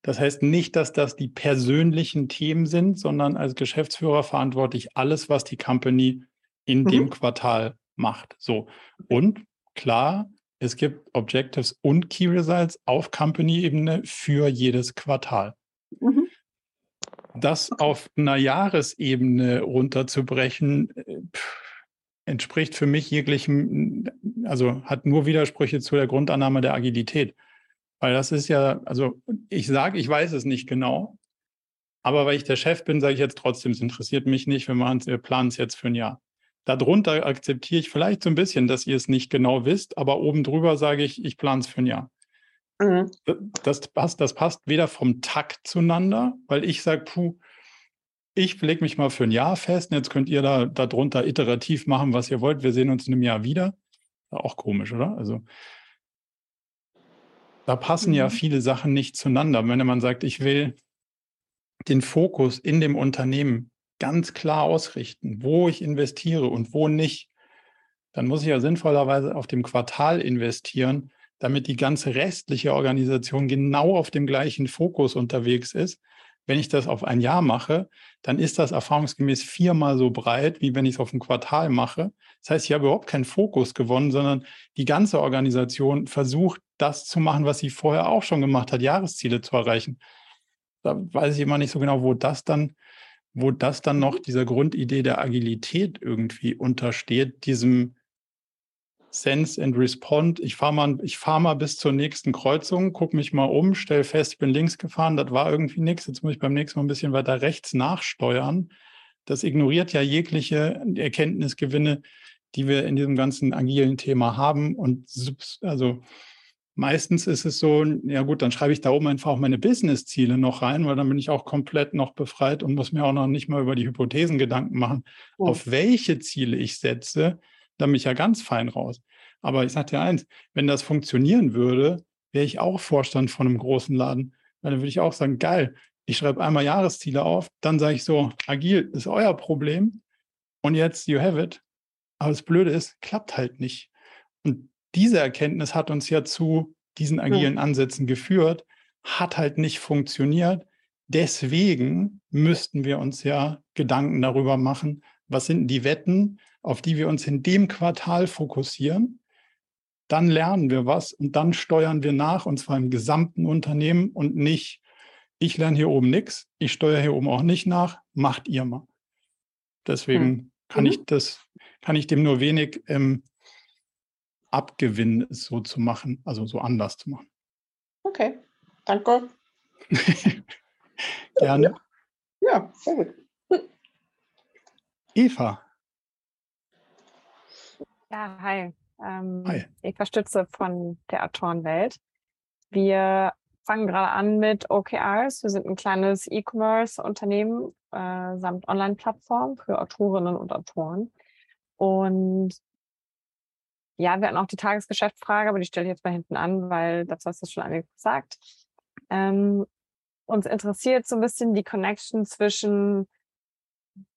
Das heißt nicht, dass das die persönlichen Themen sind, sondern als Geschäftsführer verantworte ich alles, was die Company in mhm. dem Quartal macht. So. Und klar, es gibt Objectives und Key Results auf Company-Ebene für jedes Quartal. Mhm. Das auf einer Jahresebene runterzubrechen, äh, entspricht für mich jeglichem, also hat nur Widersprüche zu der Grundannahme der Agilität. Weil das ist ja, also ich sage, ich weiß es nicht genau, aber weil ich der Chef bin, sage ich jetzt trotzdem, es interessiert mich nicht, wir, wir planen es jetzt für ein Jahr. Darunter akzeptiere ich vielleicht so ein bisschen, dass ihr es nicht genau wisst, aber oben drüber sage ich, ich plane es für ein Jahr. Mhm. Das, passt, das passt weder vom Takt zueinander, weil ich sage, puh, ich lege mich mal für ein Jahr fest und jetzt könnt ihr da darunter iterativ machen, was ihr wollt. Wir sehen uns in einem Jahr wieder. Auch komisch, oder? Also da passen mhm. ja viele Sachen nicht zueinander. Wenn man sagt, ich will den Fokus in dem Unternehmen ganz klar ausrichten, wo ich investiere und wo nicht, dann muss ich ja sinnvollerweise auf dem Quartal investieren, damit die ganze restliche Organisation genau auf dem gleichen Fokus unterwegs ist. Wenn ich das auf ein Jahr mache, dann ist das erfahrungsgemäß viermal so breit, wie wenn ich es auf ein Quartal mache. Das heißt, ich habe überhaupt keinen Fokus gewonnen, sondern die ganze Organisation versucht, das zu machen, was sie vorher auch schon gemacht hat, Jahresziele zu erreichen. Da weiß ich immer nicht so genau, wo das dann, wo das dann noch dieser Grundidee der Agilität irgendwie untersteht, diesem Sense and Respond. Ich fahre mal, fahr mal bis zur nächsten Kreuzung, gucke mich mal um, stelle fest, ich bin links gefahren, das war irgendwie nichts. Jetzt muss ich beim nächsten Mal ein bisschen weiter rechts nachsteuern. Das ignoriert ja jegliche Erkenntnisgewinne, die wir in diesem ganzen agilen Thema haben. Und also meistens ist es so, ja gut, dann schreibe ich da oben einfach auch meine Business-Ziele noch rein, weil dann bin ich auch komplett noch befreit und muss mir auch noch nicht mal über die Hypothesen Gedanken machen, oh. auf welche Ziele ich setze da bin ich ja ganz fein raus. Aber ich sage dir eins, wenn das funktionieren würde, wäre ich auch Vorstand von einem großen Laden. Weil dann würde ich auch sagen, geil, ich schreibe einmal Jahresziele auf, dann sage ich so, agil ist euer Problem und jetzt you have it. Aber das Blöde ist, klappt halt nicht. Und diese Erkenntnis hat uns ja zu diesen agilen Ansätzen geführt, hat halt nicht funktioniert. Deswegen müssten wir uns ja Gedanken darüber machen, was sind die Wetten, auf die wir uns in dem Quartal fokussieren. Dann lernen wir was und dann steuern wir nach, und zwar im gesamten Unternehmen und nicht, ich lerne hier oben nichts, ich steuere hier oben auch nicht nach, macht ihr mal. Deswegen hm. kann mhm. ich das, kann ich dem nur wenig ähm, abgewinnen, es so zu machen, also so anders zu machen. Okay, danke. Gerne. Ja, sehr gut. Eva, ja, hi. Ähm, hi. Eva Stütze von der Autorenwelt. Wir fangen gerade an mit OKRs. Wir sind ein kleines E-Commerce-Unternehmen äh, samt Online-Plattform für Autorinnen und Autoren. Und ja, wir hatten auch die Tagesgeschäftsfrage, aber die stelle ich jetzt mal hinten an, weil das hast du schon einiges gesagt. Ähm, uns interessiert so ein bisschen die Connection zwischen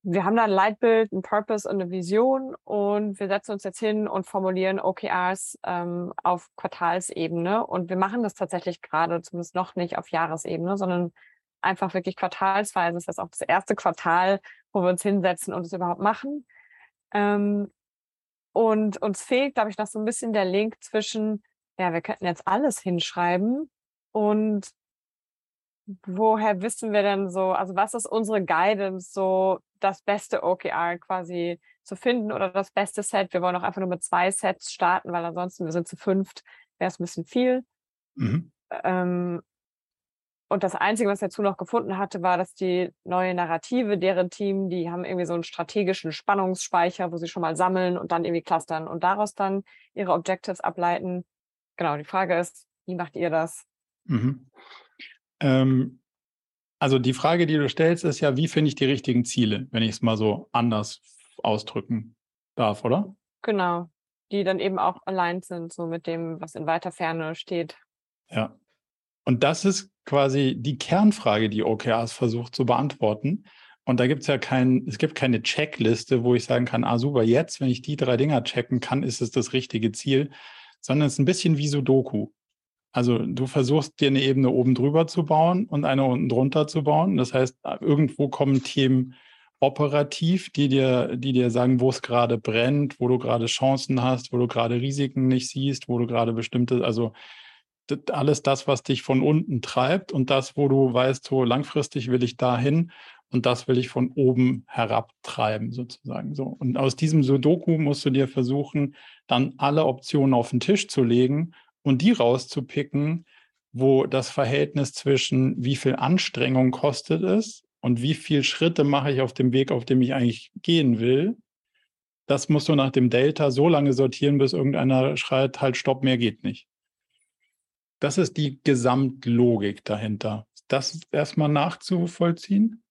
wir haben da ein Leitbild, ein Purpose und eine Vision und wir setzen uns jetzt hin und formulieren OKRs ähm, auf Quartalsebene. Und wir machen das tatsächlich gerade, zumindest noch nicht auf Jahresebene, sondern einfach wirklich quartalsweise. Das ist auch das erste Quartal, wo wir uns hinsetzen und es überhaupt machen. Ähm, und uns fehlt, glaube ich, noch so ein bisschen der Link zwischen, ja, wir könnten jetzt alles hinschreiben und woher wissen wir denn so, also was ist unsere Guidance, so das beste OKR quasi zu finden oder das beste Set? Wir wollen auch einfach nur mit zwei Sets starten, weil ansonsten wir sind zu fünft, wäre es ein bisschen viel. Mhm. Ähm, und das Einzige, was ich dazu noch gefunden hatte, war, dass die neue Narrative, deren Team, die haben irgendwie so einen strategischen Spannungsspeicher, wo sie schon mal sammeln und dann irgendwie clustern und daraus dann ihre Objectives ableiten. Genau, die Frage ist, wie macht ihr das? Mhm. Ähm, also die Frage, die du stellst, ist ja, wie finde ich die richtigen Ziele, wenn ich es mal so anders ausdrücken darf, oder? Genau, die dann eben auch allein sind, so mit dem, was in weiter Ferne steht. Ja. Und das ist quasi die Kernfrage, die OKRs versucht zu beantworten. Und da gibt es ja kein, es gibt keine Checkliste, wo ich sagen kann, ah super, jetzt, wenn ich die drei Dinger checken kann, ist es das richtige Ziel, sondern es ist ein bisschen wie Sudoku. Also du versuchst dir eine Ebene oben drüber zu bauen und eine unten drunter zu bauen. Das heißt, irgendwo kommen Themen operativ, die dir, die dir sagen, wo es gerade brennt, wo du gerade Chancen hast, wo du gerade Risiken nicht siehst, wo du gerade bestimmte, also alles das, was dich von unten treibt und das, wo du weißt, so langfristig will ich dahin und das will ich von oben herab treiben, sozusagen. So. Und aus diesem Sudoku musst du dir versuchen, dann alle Optionen auf den Tisch zu legen und die rauszupicken, wo das Verhältnis zwischen wie viel Anstrengung kostet es und wie viele Schritte mache ich auf dem Weg, auf dem ich eigentlich gehen will, das musst du nach dem Delta so lange sortieren, bis irgendeiner schreit, halt, stopp, mehr geht nicht. Das ist die Gesamtlogik dahinter. Das erstmal nachzuvollziehen?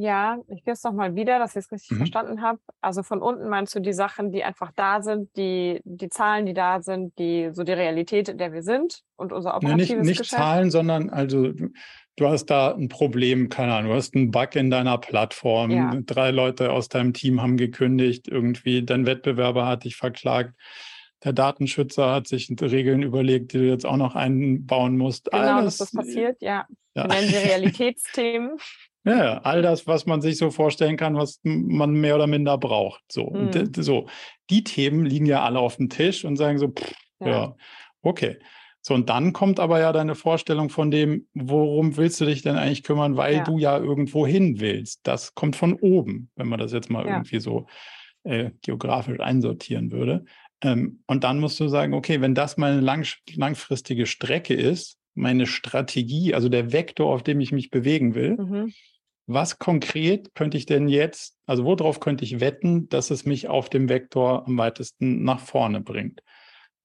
Ja, ich gehe es nochmal wieder, dass ich es richtig mhm. verstanden habe. Also von unten meinst du die Sachen, die einfach da sind, die, die Zahlen, die da sind, die so die Realität, in der wir sind und unser operatives ja, nicht, nicht Geschäft. Zahlen, sondern also du hast da ein Problem, keine Ahnung, du hast einen Bug in deiner Plattform, ja. drei Leute aus deinem Team haben gekündigt, irgendwie dein Wettbewerber hat dich verklagt. Der Datenschützer hat sich Regeln überlegt, die du jetzt auch noch einbauen musst. Genau, Alles, dass das passiert, ja. ja. Wir nennen sie Realitätsthemen. Ja, all das, was man sich so vorstellen kann, was man mehr oder minder braucht. So, mhm. und so. Die Themen liegen ja alle auf dem Tisch und sagen so, pff, ja. ja, okay. So, und dann kommt aber ja deine Vorstellung von dem, worum willst du dich denn eigentlich kümmern, weil ja. du ja irgendwo hin willst. Das kommt von oben, wenn man das jetzt mal ja. irgendwie so äh, geografisch einsortieren würde. Ähm, und dann musst du sagen, okay, wenn das meine lang, langfristige Strecke ist, meine Strategie, also der Vektor, auf dem ich mich bewegen will, mhm. was konkret könnte ich denn jetzt, also worauf könnte ich wetten, dass es mich auf dem Vektor am weitesten nach vorne bringt?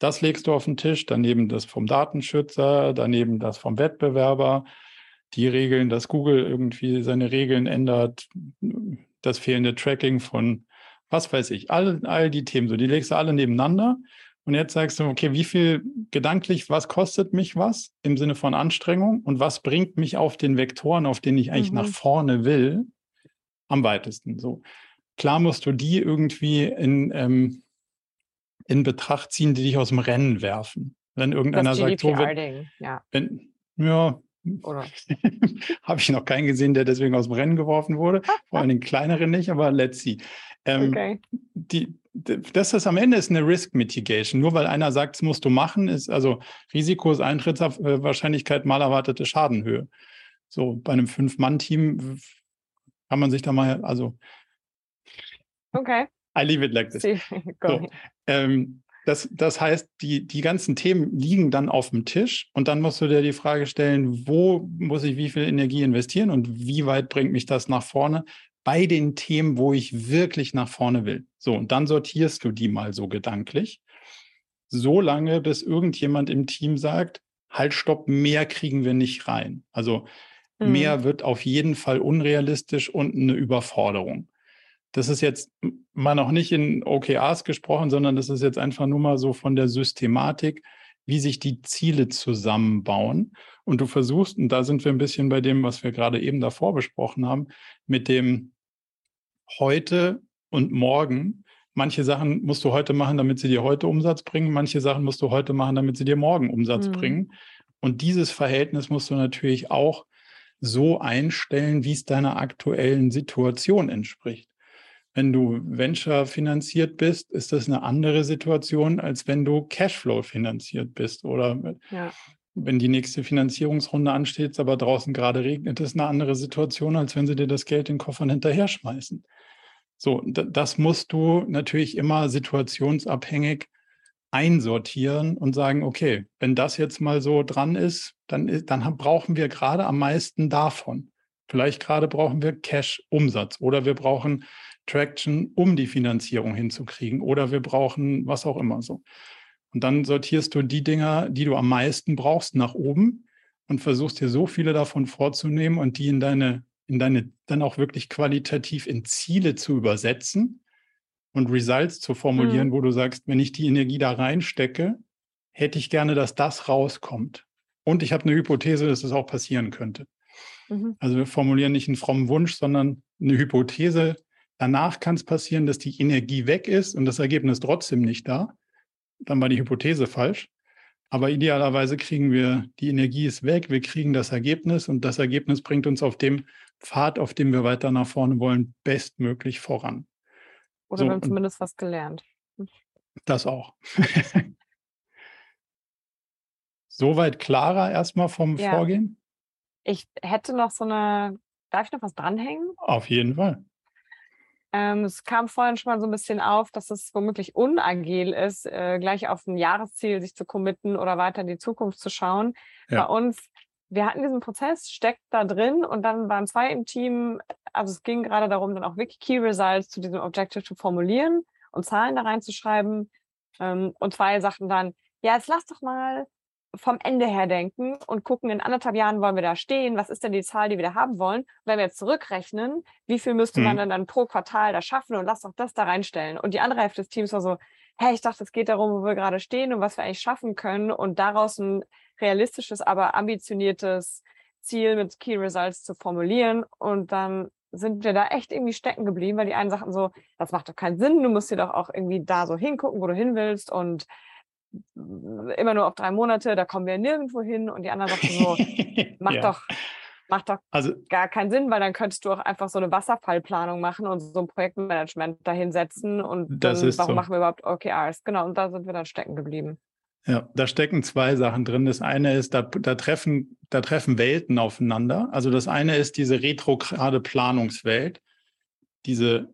Das legst du auf den Tisch, daneben das vom Datenschützer, daneben das vom Wettbewerber, die Regeln, dass Google irgendwie seine Regeln ändert, das fehlende Tracking von was weiß ich, all, all die Themen, so die legst du alle nebeneinander und jetzt sagst du, okay, wie viel gedanklich, was kostet mich was im Sinne von Anstrengung und was bringt mich auf den Vektoren, auf denen ich eigentlich mhm. nach vorne will, am weitesten. So klar musst du die irgendwie in, ähm, in Betracht ziehen, die dich aus dem Rennen werfen. Wenn irgendeiner sagt, so, wenn, ja. wenn, ja, habe ich noch keinen gesehen, der deswegen aus dem Rennen geworfen wurde. Vor allem den kleineren nicht, aber let's see. Ähm, okay. die, das ist am Ende ist eine Risk Mitigation. Nur weil einer sagt, es musst du machen, ist also Risiko ist Eintrittswahrscheinlichkeit mal erwartete Schadenhöhe. So bei einem Fünf-Mann-Team kann man sich da mal, also Okay. I leave it like this. so, ähm, das, das heißt, die, die ganzen Themen liegen dann auf dem Tisch und dann musst du dir die Frage stellen, wo muss ich wie viel Energie investieren und wie weit bringt mich das nach vorne? bei den Themen, wo ich wirklich nach vorne will. So, und dann sortierst du die mal so gedanklich, so lange, bis irgendjemand im Team sagt, halt, stopp, mehr kriegen wir nicht rein. Also mhm. mehr wird auf jeden Fall unrealistisch und eine Überforderung. Das ist jetzt mal noch nicht in OKRs gesprochen, sondern das ist jetzt einfach nur mal so von der Systematik, wie sich die Ziele zusammenbauen. Und du versuchst, und da sind wir ein bisschen bei dem, was wir gerade eben davor besprochen haben, mit dem heute und morgen. Manche Sachen musst du heute machen, damit sie dir heute Umsatz bringen. Manche Sachen musst du heute machen, damit sie dir morgen Umsatz mhm. bringen. Und dieses Verhältnis musst du natürlich auch so einstellen, wie es deiner aktuellen Situation entspricht. Wenn du Venture finanziert bist, ist das eine andere Situation, als wenn du Cashflow finanziert bist. Oder ja. wenn die nächste Finanzierungsrunde ansteht, aber draußen gerade regnet, ist eine andere Situation, als wenn sie dir das Geld in den Koffern hinterher schmeißen. So, das musst du natürlich immer situationsabhängig einsortieren und sagen, okay, wenn das jetzt mal so dran ist, dann, dann brauchen wir gerade am meisten davon. Vielleicht gerade brauchen wir Cash-Umsatz oder wir brauchen Traction, um die Finanzierung hinzukriegen oder wir brauchen was auch immer so. Und dann sortierst du die Dinger, die du am meisten brauchst, nach oben und versuchst dir so viele davon vorzunehmen und die in deine in deine, dann auch wirklich qualitativ in Ziele zu übersetzen und Results zu formulieren, mhm. wo du sagst, wenn ich die Energie da reinstecke, hätte ich gerne, dass das rauskommt. Und ich habe eine Hypothese, dass das auch passieren könnte. Mhm. Also wir formulieren nicht einen frommen Wunsch, sondern eine Hypothese. Danach kann es passieren, dass die Energie weg ist und das Ergebnis trotzdem nicht da. Dann war die Hypothese falsch. Aber idealerweise kriegen wir, die Energie ist weg, wir kriegen das Ergebnis und das Ergebnis bringt uns auf dem Pfad, auf dem wir weiter nach vorne wollen, bestmöglich voran. Oder so, wir haben zumindest was gelernt. Das auch. Soweit klarer erstmal vom ja. Vorgehen? Ich hätte noch so eine, darf ich noch was dranhängen? Auf jeden Fall. Ähm, es kam vorhin schon mal so ein bisschen auf, dass es womöglich unagil ist, äh, gleich auf ein Jahresziel sich zu committen oder weiter in die Zukunft zu schauen. Ja. Bei uns wir hatten diesen Prozess, steckt da drin und dann waren zwei im Team, also es ging gerade darum, dann auch wirklich Key Results zu diesem Objective zu formulieren und Zahlen da reinzuschreiben. Ähm, und zwei sagten dann, ja, jetzt lass doch mal vom Ende her denken und gucken, in anderthalb Jahren wollen wir da stehen, was ist denn die Zahl, die wir da haben wollen? wenn wir jetzt zurückrechnen, wie viel müsste mhm. man dann, dann pro Quartal da schaffen und lass doch das da reinstellen. Und die andere Hälfte des Teams war so, hey, ich dachte, es geht darum, wo wir gerade stehen und was wir eigentlich schaffen können und daraus ein realistisches, aber ambitioniertes Ziel mit Key Results zu formulieren. Und dann sind wir da echt irgendwie stecken geblieben, weil die einen sagten so, das macht doch keinen Sinn, du musst dir doch auch irgendwie da so hingucken, wo du hin willst und immer nur auf drei Monate, da kommen wir nirgendwo hin. Und die anderen sagten so, macht ja. doch, macht doch also, gar keinen Sinn, weil dann könntest du auch einfach so eine Wasserfallplanung machen und so ein Projektmanagement dahinsetzen. Und dann, warum so. machen wir überhaupt OKRs? Genau, und da sind wir dann stecken geblieben. Ja, da stecken zwei Sachen drin. Das eine ist, da, da, treffen, da treffen Welten aufeinander. Also das eine ist diese retrograde Planungswelt, diese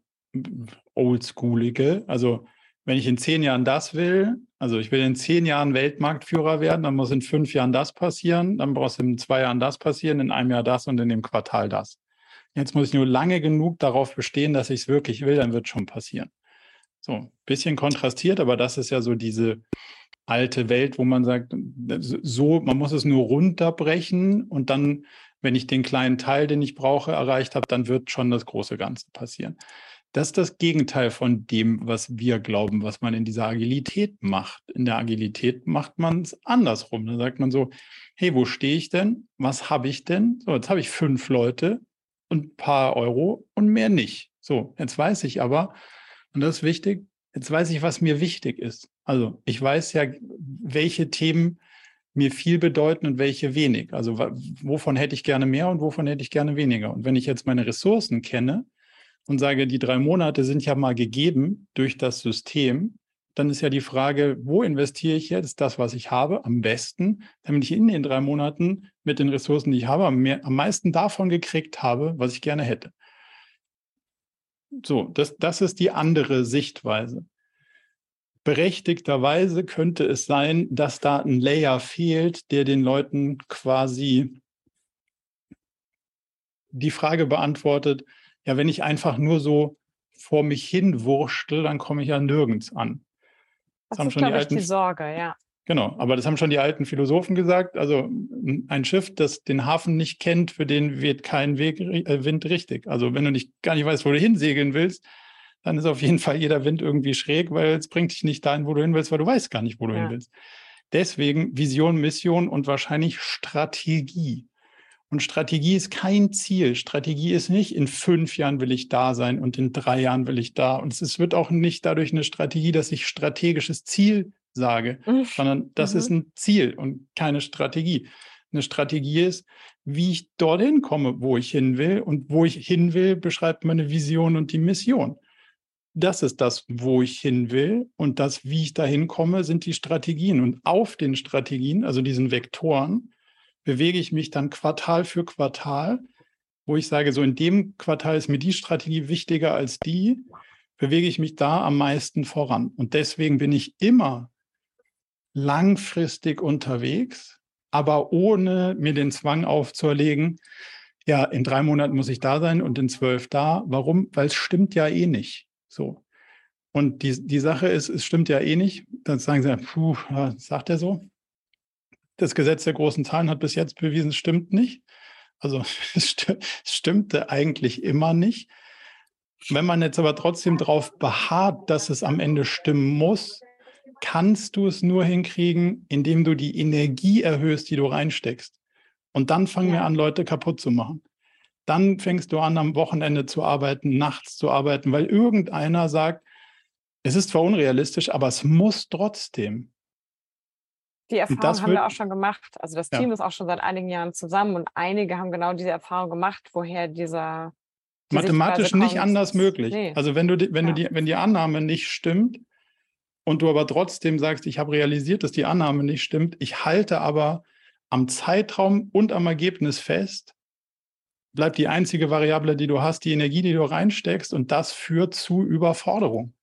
oldschoolige. Also wenn ich in zehn Jahren das will, also ich will in zehn Jahren Weltmarktführer werden, dann muss in fünf Jahren das passieren, dann brauchst du in zwei Jahren das passieren, in einem Jahr das und in dem Quartal das. Jetzt muss ich nur lange genug darauf bestehen, dass ich es wirklich will, dann wird schon passieren. So, bisschen kontrastiert, aber das ist ja so diese alte Welt, wo man sagt, so, man muss es nur runterbrechen und dann, wenn ich den kleinen Teil, den ich brauche, erreicht habe, dann wird schon das große Ganze passieren. Das ist das Gegenteil von dem, was wir glauben, was man in dieser Agilität macht. In der Agilität macht man es andersrum. Da sagt man so, hey, wo stehe ich denn? Was habe ich denn? So, jetzt habe ich fünf Leute und ein paar Euro und mehr nicht. So, jetzt weiß ich aber, und das ist wichtig, jetzt weiß ich, was mir wichtig ist. Also ich weiß ja, welche Themen mir viel bedeuten und welche wenig. Also wovon hätte ich gerne mehr und wovon hätte ich gerne weniger. Und wenn ich jetzt meine Ressourcen kenne, und sage, die drei Monate sind ja mal gegeben durch das System, dann ist ja die Frage, wo investiere ich jetzt das, was ich habe, am besten, damit ich in den drei Monaten mit den Ressourcen, die ich habe, am, mehr, am meisten davon gekriegt habe, was ich gerne hätte. So, das, das ist die andere Sichtweise. Berechtigterweise könnte es sein, dass da ein Layer fehlt, der den Leuten quasi die Frage beantwortet, ja, wenn ich einfach nur so vor mich hin wurschtel, dann komme ich ja nirgends an. Das, das ist, schon die, alten, die Sorge, ja. Genau, aber das haben schon die alten Philosophen gesagt. Also ein Schiff, das den Hafen nicht kennt, für den weht kein Weg, äh, Wind richtig. Also wenn du nicht gar nicht weißt, wo du hinsegeln willst, dann ist auf jeden Fall jeder Wind irgendwie schräg, weil es bringt dich nicht dahin, wo du hin willst, weil du weißt gar nicht, wo du ja. hin willst. Deswegen Vision, Mission und wahrscheinlich Strategie. Und Strategie ist kein Ziel. Strategie ist nicht, in fünf Jahren will ich da sein und in drei Jahren will ich da. Und es wird auch nicht dadurch eine Strategie, dass ich strategisches Ziel sage, mhm. sondern das mhm. ist ein Ziel und keine Strategie. Eine Strategie ist, wie ich dorthin komme, wo ich hin will. Und wo ich hin will, beschreibt meine Vision und die Mission. Das ist das, wo ich hin will. Und das, wie ich dahin komme, sind die Strategien. Und auf den Strategien, also diesen Vektoren, bewege ich mich dann Quartal für Quartal, wo ich sage, so in dem Quartal ist mir die Strategie wichtiger als die, bewege ich mich da am meisten voran. Und deswegen bin ich immer langfristig unterwegs, aber ohne mir den Zwang aufzuerlegen, ja, in drei Monaten muss ich da sein und in zwölf da. Warum? Weil es stimmt ja eh nicht. So. Und die, die Sache ist, es stimmt ja eh nicht. Dann sagen sie, puh, sagt er so. Das Gesetz der großen Zahlen hat bis jetzt bewiesen, es stimmt nicht. Also es, st es stimmte eigentlich immer nicht. Wenn man jetzt aber trotzdem darauf beharrt, dass es am Ende stimmen muss, kannst du es nur hinkriegen, indem du die Energie erhöhst, die du reinsteckst. Und dann fangen wir an, Leute kaputt zu machen. Dann fängst du an, am Wochenende zu arbeiten, nachts zu arbeiten, weil irgendeiner sagt, es ist zwar unrealistisch, aber es muss trotzdem. Die Erfahrung haben wir auch schon gemacht. Also das ja. Team ist auch schon seit einigen Jahren zusammen und einige haben genau diese Erfahrung gemacht, woher dieser die mathematisch nicht anders möglich. Nee. Also wenn du wenn ja. du die, wenn die Annahme nicht stimmt und du aber trotzdem sagst, ich habe realisiert, dass die Annahme nicht stimmt, ich halte aber am Zeitraum und am Ergebnis fest, bleibt die einzige Variable, die du hast, die Energie, die du reinsteckst und das führt zu Überforderung.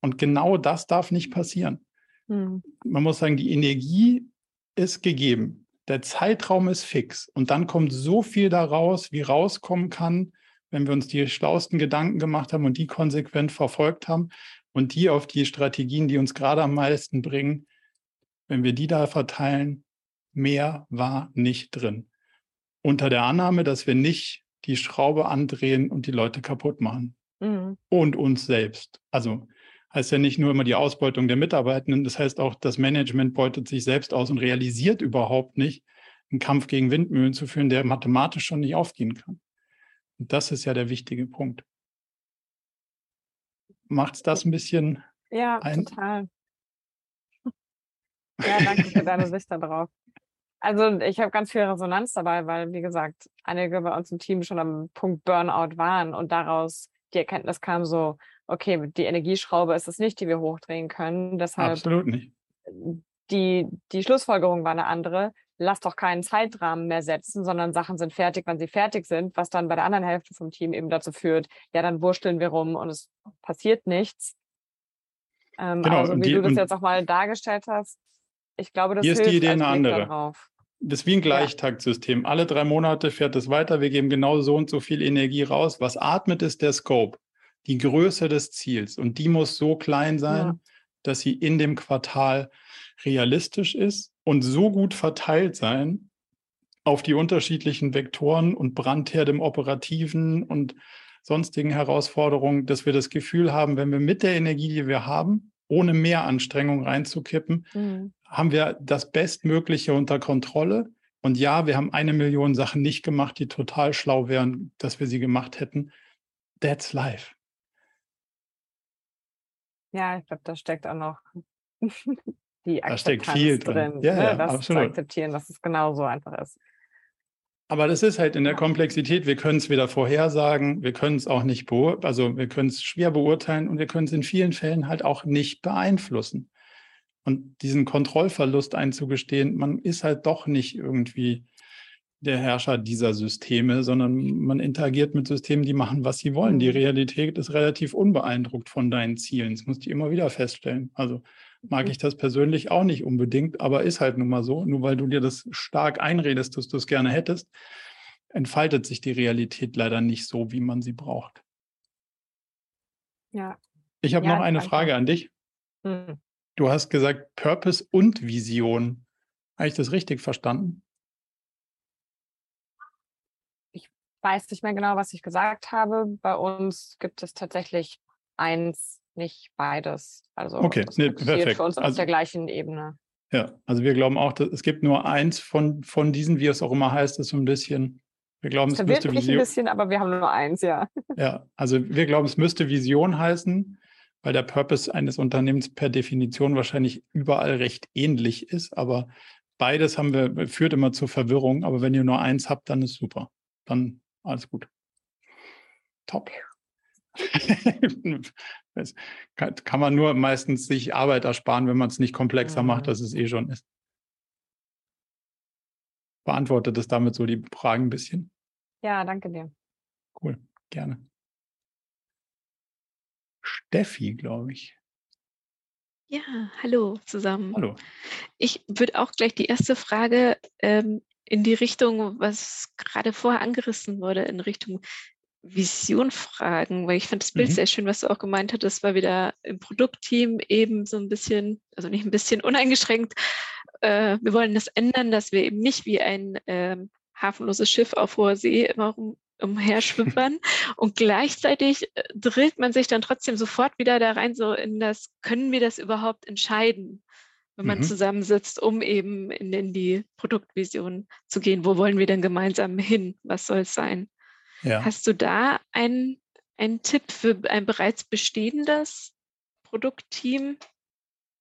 Und genau das darf nicht passieren. Mhm. Man muss sagen, die Energie ist gegeben. Der Zeitraum ist fix. Und dann kommt so viel daraus, wie rauskommen kann, wenn wir uns die schlauesten Gedanken gemacht haben und die konsequent verfolgt haben und die auf die Strategien, die uns gerade am meisten bringen, wenn wir die da verteilen, mehr war nicht drin. Unter der Annahme, dass wir nicht die Schraube andrehen und die Leute kaputt machen. Mhm. Und uns selbst. Also heißt ja nicht nur immer die Ausbeutung der Mitarbeitenden, das heißt auch, das Management beutet sich selbst aus und realisiert überhaupt nicht, einen Kampf gegen Windmühlen zu führen, der mathematisch schon nicht aufgehen kann. Und das ist ja der wichtige Punkt. Macht es das ein bisschen? Ja, ein? total. Ja, danke für deine Sicht darauf. Also ich habe ganz viel Resonanz dabei, weil, wie gesagt, einige bei uns im Team schon am Punkt Burnout waren und daraus die Erkenntnis kam so, okay, die Energieschraube ist es nicht, die wir hochdrehen können. Deshalb Absolut nicht. Die, die Schlussfolgerung war eine andere. Lass doch keinen Zeitrahmen mehr setzen, sondern Sachen sind fertig, wenn sie fertig sind, was dann bei der anderen Hälfte vom Team eben dazu führt, ja, dann wursteln wir rum und es passiert nichts. Ähm, genau, also wie die, du das jetzt auch mal dargestellt hast, ich glaube, das hier ist die Idee eine andere. Darauf. Das ist wie ein Gleichtaktsystem. Alle drei Monate fährt es weiter. Wir geben genau so und so viel Energie raus. Was atmet, ist der Scope, die Größe des Ziels. Und die muss so klein sein, ja. dass sie in dem Quartal realistisch ist und so gut verteilt sein auf die unterschiedlichen Vektoren und Brandherd im Operativen und sonstigen Herausforderungen, dass wir das Gefühl haben, wenn wir mit der Energie, die wir haben, ohne mehr Anstrengung reinzukippen, mhm. haben wir das Bestmögliche unter Kontrolle. Und ja, wir haben eine Million Sachen nicht gemacht, die total schlau wären, dass wir sie gemacht hätten. That's life. Ja, ich glaube, da steckt auch noch die Akzeptanz da steckt viel drin. drin ja, ne? ja, das absolut. zu akzeptieren, dass es genauso einfach ist. Aber das ist halt in der Komplexität, wir können es weder vorhersagen, wir können es auch nicht beurteilen, also wir können es schwer beurteilen und wir können es in vielen Fällen halt auch nicht beeinflussen. Und diesen Kontrollverlust einzugestehen, man ist halt doch nicht irgendwie der Herrscher dieser Systeme, sondern man interagiert mit Systemen, die machen, was sie wollen. Die mhm. Realität ist relativ unbeeindruckt von deinen Zielen. Das musst du immer wieder feststellen. Also mag ich das persönlich auch nicht unbedingt, aber ist halt nun mal so. Nur weil du dir das stark einredest, dass du es gerne hättest, entfaltet sich die Realität leider nicht so, wie man sie braucht. Ja. Ich habe ja, noch eine Frage an dich. Hm. Du hast gesagt Purpose und Vision. Habe ich das richtig verstanden? Ich weiß nicht mehr genau, was ich gesagt habe. Bei uns gibt es tatsächlich eins nicht beides. Also okay, das nee, perfekt. für uns also, auf der gleichen Ebene. Ja, also wir glauben auch, dass es gibt nur eins von, von diesen, wie es auch immer heißt, ist so ein bisschen. Wir glauben, es müsste Vision. ein bisschen, aber wir haben nur eins, ja. Ja, also wir glauben, es müsste Vision heißen, weil der Purpose eines Unternehmens per Definition wahrscheinlich überall recht ähnlich ist. Aber beides haben wir, führt immer zur Verwirrung. Aber wenn ihr nur eins habt, dann ist super. Dann alles gut. Top. das kann man nur meistens sich Arbeit ersparen, wenn man es nicht komplexer mhm. macht, als es eh schon ist. Beantwortet es damit so die Fragen ein bisschen? Ja, danke dir. Cool, gerne. Steffi, glaube ich. Ja, hallo zusammen. Hallo. Ich würde auch gleich die erste Frage ähm, in die Richtung, was gerade vorher angerissen wurde, in Richtung Vision fragen, weil ich fand das Bild mhm. sehr schön, was du auch gemeint hattest, war wieder im Produktteam eben so ein bisschen, also nicht ein bisschen uneingeschränkt. Äh, wir wollen das ändern, dass wir eben nicht wie ein äh, hafenloses Schiff auf hoher See immer um, umherschwippern und gleichzeitig äh, drillt man sich dann trotzdem sofort wieder da rein, so in das, können wir das überhaupt entscheiden? Wenn man mhm. zusammensitzt, um eben in, in, die Produktvision zu gehen. Wo wollen wir denn gemeinsam hin? Was soll es sein? Ja. Hast du da einen, einen Tipp für ein bereits bestehendes Produktteam,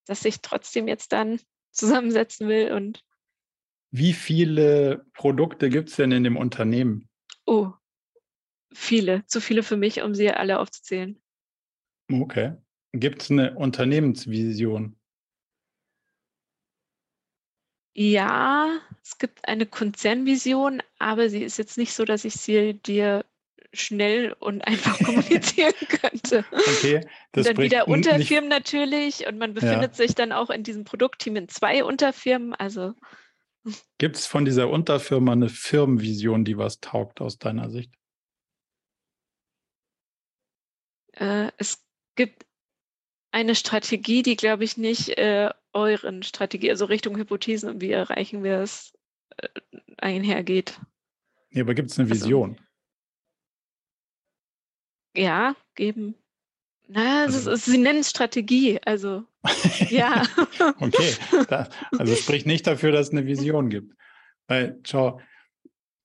das sich trotzdem jetzt dann zusammensetzen will und wie viele Produkte gibt es denn in dem Unternehmen? Oh, viele. Zu viele für mich, um sie alle aufzuzählen. Okay. Gibt es eine Unternehmensvision? Ja, es gibt eine Konzernvision, aber sie ist jetzt nicht so, dass ich sie dir schnell und einfach kommunizieren könnte. Okay, das und dann wieder Unterfirmen natürlich und man befindet ja. sich dann auch in diesem Produktteam in zwei Unterfirmen. Also gibt es von dieser Unterfirma eine Firmenvision, die was taugt aus deiner Sicht? Äh, es gibt eine Strategie, die, glaube ich, nicht äh, euren Strategie, also Richtung Hypothesen und wie erreichen wir es, äh, einhergeht. Ja, aber gibt es eine also Vision? Also, ja, geben. Naja, also, ist, sie nennen es Strategie, also ja. okay, da, also spricht nicht dafür, dass es eine Vision gibt. Weil, schau,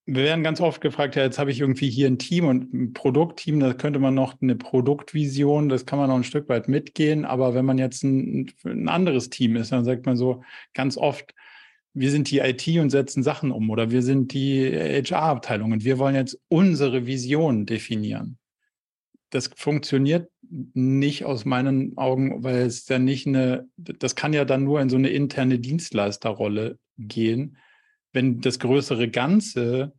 wir werden ganz oft gefragt, ja, jetzt habe ich irgendwie hier ein Team und ein Produktteam, da könnte man noch eine Produktvision, das kann man noch ein Stück weit mitgehen, aber wenn man jetzt ein, ein anderes Team ist, dann sagt man so ganz oft, wir sind die IT und setzen Sachen um oder wir sind die HR-Abteilung und wir wollen jetzt unsere Vision definieren. Das funktioniert nicht aus meinen Augen, weil es ja nicht eine, das kann ja dann nur in so eine interne Dienstleisterrolle gehen, wenn das größere Ganze,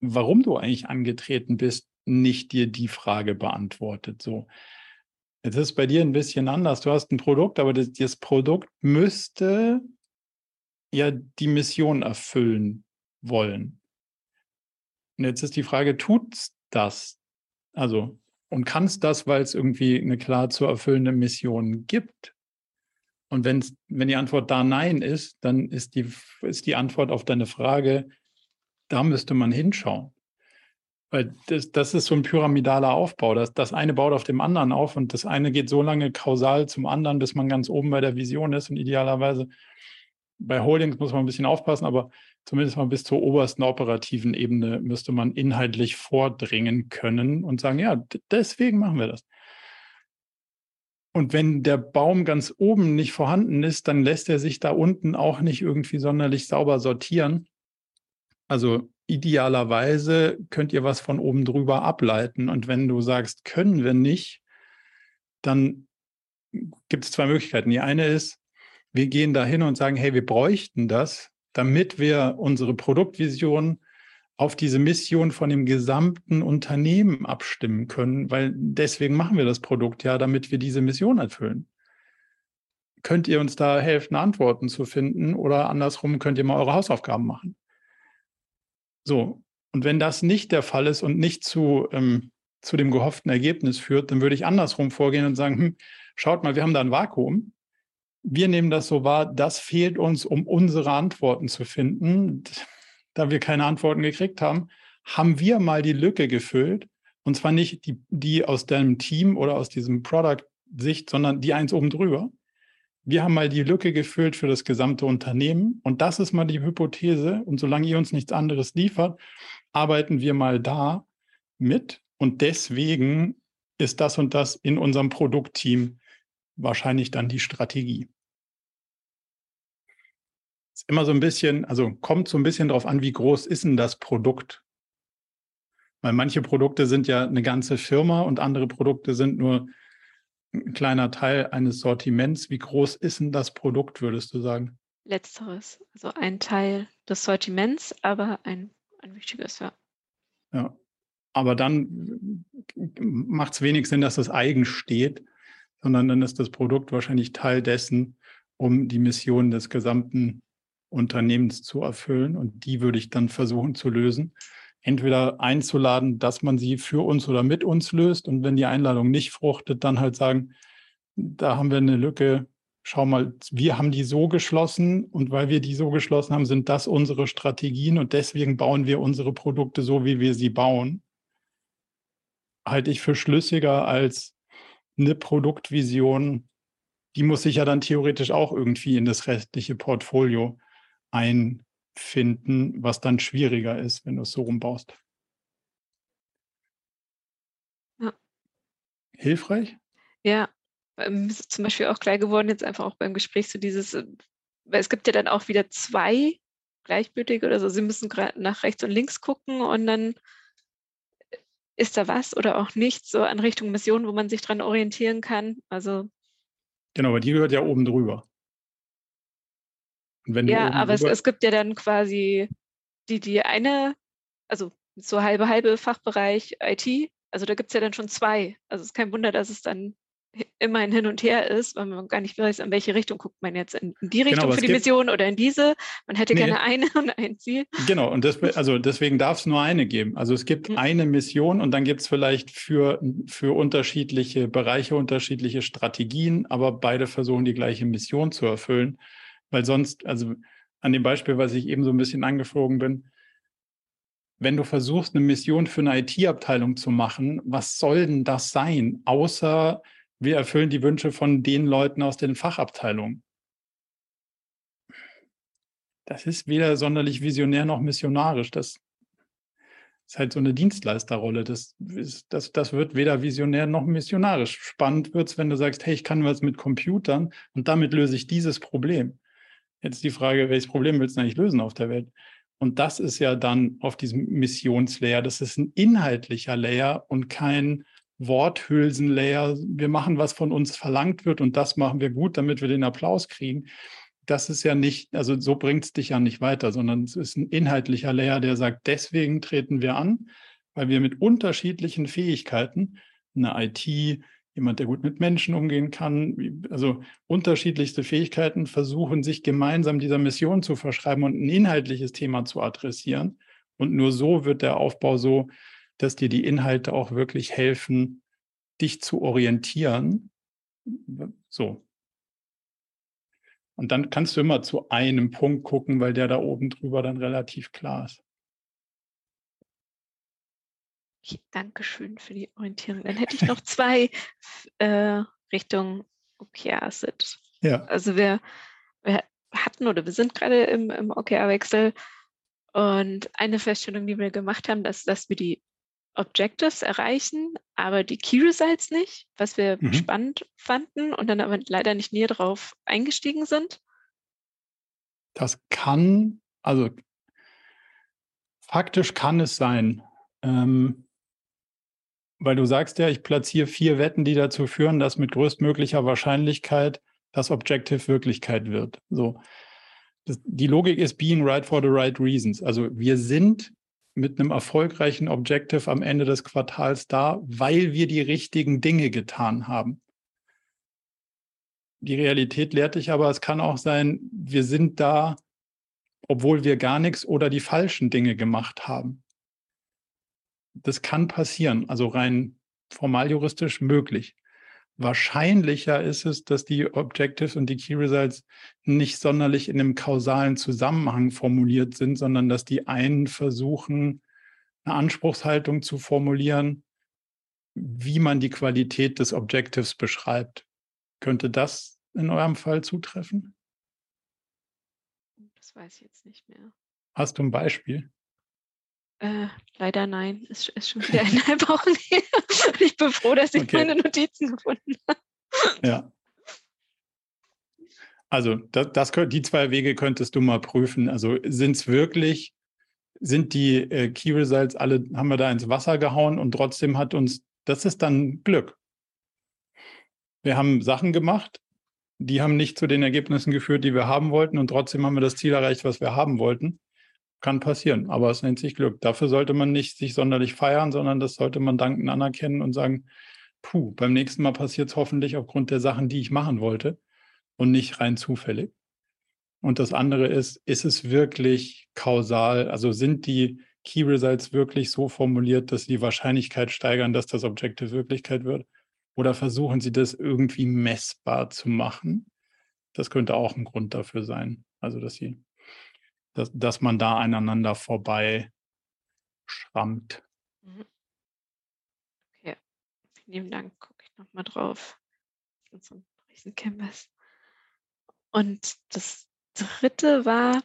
warum du eigentlich angetreten bist, nicht dir die Frage beantwortet. So. Jetzt ist bei dir ein bisschen anders. Du hast ein Produkt, aber das, das Produkt müsste ja die Mission erfüllen wollen. Und jetzt ist die Frage, tut das? Also, und kann es das, weil es irgendwie eine klar zu erfüllende Mission gibt? Und wenn's, wenn die Antwort da Nein ist, dann ist die, ist die Antwort auf deine Frage, da müsste man hinschauen. Weil das, das ist so ein pyramidaler Aufbau. Das, das eine baut auf dem anderen auf und das eine geht so lange kausal zum anderen, bis man ganz oben bei der Vision ist. Und idealerweise bei Holdings muss man ein bisschen aufpassen, aber zumindest mal bis zur obersten operativen Ebene müsste man inhaltlich vordringen können und sagen, ja, deswegen machen wir das. Und wenn der Baum ganz oben nicht vorhanden ist, dann lässt er sich da unten auch nicht irgendwie sonderlich sauber sortieren. Also idealerweise könnt ihr was von oben drüber ableiten. Und wenn du sagst, können wir nicht, dann gibt es zwei Möglichkeiten. Die eine ist, wir gehen da hin und sagen, hey, wir bräuchten das, damit wir unsere Produktvision auf diese Mission von dem gesamten Unternehmen abstimmen können, weil deswegen machen wir das Produkt ja, damit wir diese Mission erfüllen. Könnt ihr uns da helfen, Antworten zu finden oder andersrum könnt ihr mal eure Hausaufgaben machen? So, und wenn das nicht der Fall ist und nicht zu, ähm, zu dem gehofften Ergebnis führt, dann würde ich andersrum vorgehen und sagen, hm, schaut mal, wir haben da ein Vakuum. Wir nehmen das so wahr, das fehlt uns, um unsere Antworten zu finden da wir keine Antworten gekriegt haben, haben wir mal die Lücke gefüllt. Und zwar nicht die, die aus deinem Team oder aus diesem Product-Sicht, sondern die eins oben drüber. Wir haben mal die Lücke gefüllt für das gesamte Unternehmen. Und das ist mal die Hypothese. Und solange ihr uns nichts anderes liefert, arbeiten wir mal da mit. Und deswegen ist das und das in unserem Produktteam wahrscheinlich dann die Strategie ist immer so ein bisschen, also kommt so ein bisschen darauf an, wie groß ist denn das Produkt? Weil manche Produkte sind ja eine ganze Firma und andere Produkte sind nur ein kleiner Teil eines Sortiments. Wie groß ist denn das Produkt, würdest du sagen? Letzteres, also ein Teil des Sortiments, aber ein, ein wichtiges, ja. Ja, aber dann macht es wenig Sinn, dass das eigen steht, sondern dann ist das Produkt wahrscheinlich Teil dessen, um die Mission des gesamten Unternehmens zu erfüllen. Und die würde ich dann versuchen zu lösen. Entweder einzuladen, dass man sie für uns oder mit uns löst. Und wenn die Einladung nicht fruchtet, dann halt sagen, da haben wir eine Lücke. Schau mal, wir haben die so geschlossen und weil wir die so geschlossen haben, sind das unsere Strategien und deswegen bauen wir unsere Produkte so, wie wir sie bauen. Halte ich für schlüssiger als eine Produktvision, die muss sich ja dann theoretisch auch irgendwie in das restliche Portfolio einfinden, was dann schwieriger ist, wenn du es so rumbaust. Ja. Hilfreich? Ja, ähm, zum Beispiel auch klar geworden, jetzt einfach auch beim Gespräch so dieses, äh, weil es gibt ja dann auch wieder zwei gleichgültige oder so, sie müssen gerade nach rechts und links gucken und dann ist da was oder auch nicht, so an Richtung Mission, wo man sich dran orientieren kann. Also Genau, aber die gehört ja oben drüber ja, aber es, es, gibt ja dann quasi die, die eine, also so halbe, halbe Fachbereich IT, also da gibt es ja dann schon zwei. Also es ist kein Wunder, dass es dann immer ein Hin und Her ist, weil man gar nicht weiß, in welche Richtung guckt man jetzt, in die genau, Richtung genau, für die Mission oder in diese. Man hätte nee. gerne eine und ein Ziel. Genau, und das, also deswegen darf es nur eine geben. Also es gibt mhm. eine Mission und dann gibt es vielleicht für, für unterschiedliche Bereiche unterschiedliche Strategien, aber beide versuchen die gleiche Mission zu erfüllen. Weil sonst, also an dem Beispiel, was ich eben so ein bisschen angeflogen bin, wenn du versuchst, eine Mission für eine IT-Abteilung zu machen, was soll denn das sein, außer wir erfüllen die Wünsche von den Leuten aus den Fachabteilungen. Das ist weder sonderlich visionär noch missionarisch. Das ist halt so eine Dienstleisterrolle. Das, ist, das, das wird weder visionär noch missionarisch. Spannend wird es, wenn du sagst, hey, ich kann was mit Computern und damit löse ich dieses Problem. Jetzt die Frage, welches Problem willst du eigentlich lösen auf der Welt? Und das ist ja dann auf diesem Missionslayer. Das ist ein inhaltlicher Layer und kein Worthülsenlayer, wir machen, was von uns verlangt wird und das machen wir gut, damit wir den Applaus kriegen. Das ist ja nicht, also so bringt es dich ja nicht weiter, sondern es ist ein inhaltlicher Layer, der sagt, deswegen treten wir an, weil wir mit unterschiedlichen Fähigkeiten, eine IT, jemand, der gut mit Menschen umgehen kann, also unterschiedlichste Fähigkeiten versuchen, sich gemeinsam dieser Mission zu verschreiben und ein inhaltliches Thema zu adressieren. Und nur so wird der Aufbau so dass dir die Inhalte auch wirklich helfen, dich zu orientieren. So. Und dann kannst du immer zu einem Punkt gucken, weil der da oben drüber dann relativ klar ist. Okay, Dankeschön für die Orientierung. Dann hätte ich noch zwei äh, Richtung OKR-Sit. Ja. Also wir, wir hatten oder wir sind gerade im, im OKR-Wechsel und eine Feststellung, die wir gemacht haben, dass, dass wir die Objectives erreichen, aber die Key Results nicht, was wir mhm. spannend fanden und dann aber leider nicht näher drauf eingestiegen sind? Das kann, also faktisch kann es sein, ähm, weil du sagst ja, ich platziere vier Wetten, die dazu führen, dass mit größtmöglicher Wahrscheinlichkeit das Objective Wirklichkeit wird. So. Das, die Logik ist being right for the right reasons. Also wir sind mit einem erfolgreichen Objective am Ende des Quartals da, weil wir die richtigen Dinge getan haben. Die Realität lehrt dich aber, es kann auch sein, wir sind da, obwohl wir gar nichts oder die falschen Dinge gemacht haben. Das kann passieren, also rein formal juristisch möglich. Wahrscheinlicher ist es, dass die Objectives und die Key Results nicht sonderlich in einem kausalen Zusammenhang formuliert sind, sondern dass die einen versuchen, eine Anspruchshaltung zu formulieren, wie man die Qualität des Objectives beschreibt. Könnte das in eurem Fall zutreffen? Das weiß ich jetzt nicht mehr. Hast du ein Beispiel? Äh, leider nein. Es ist schon wieder eineinhalb Wochen her. Ich bin froh, dass ich okay. meine Notizen gefunden habe. Ja. Also das, das, die zwei Wege könntest du mal prüfen. Also sind es wirklich, sind die äh, Key Results alle, haben wir da ins Wasser gehauen und trotzdem hat uns, das ist dann Glück. Wir haben Sachen gemacht, die haben nicht zu den Ergebnissen geführt, die wir haben wollten und trotzdem haben wir das Ziel erreicht, was wir haben wollten. Kann passieren, aber es nennt sich Glück. Dafür sollte man nicht sich sonderlich feiern, sondern das sollte man danken anerkennen und sagen, puh, beim nächsten Mal passiert es hoffentlich aufgrund der Sachen, die ich machen wollte und nicht rein zufällig. Und das andere ist, ist es wirklich kausal? Also sind die Key Results wirklich so formuliert, dass sie die Wahrscheinlichkeit steigern, dass das Objective Wirklichkeit wird? Oder versuchen sie das irgendwie messbar zu machen? Das könnte auch ein Grund dafür sein. Also, dass sie dass, dass man da aneinander vorbei schrammt. Mhm. Okay, vielen Dank. Gucke ich nochmal drauf. Auf riesen Canvas. Und das dritte war,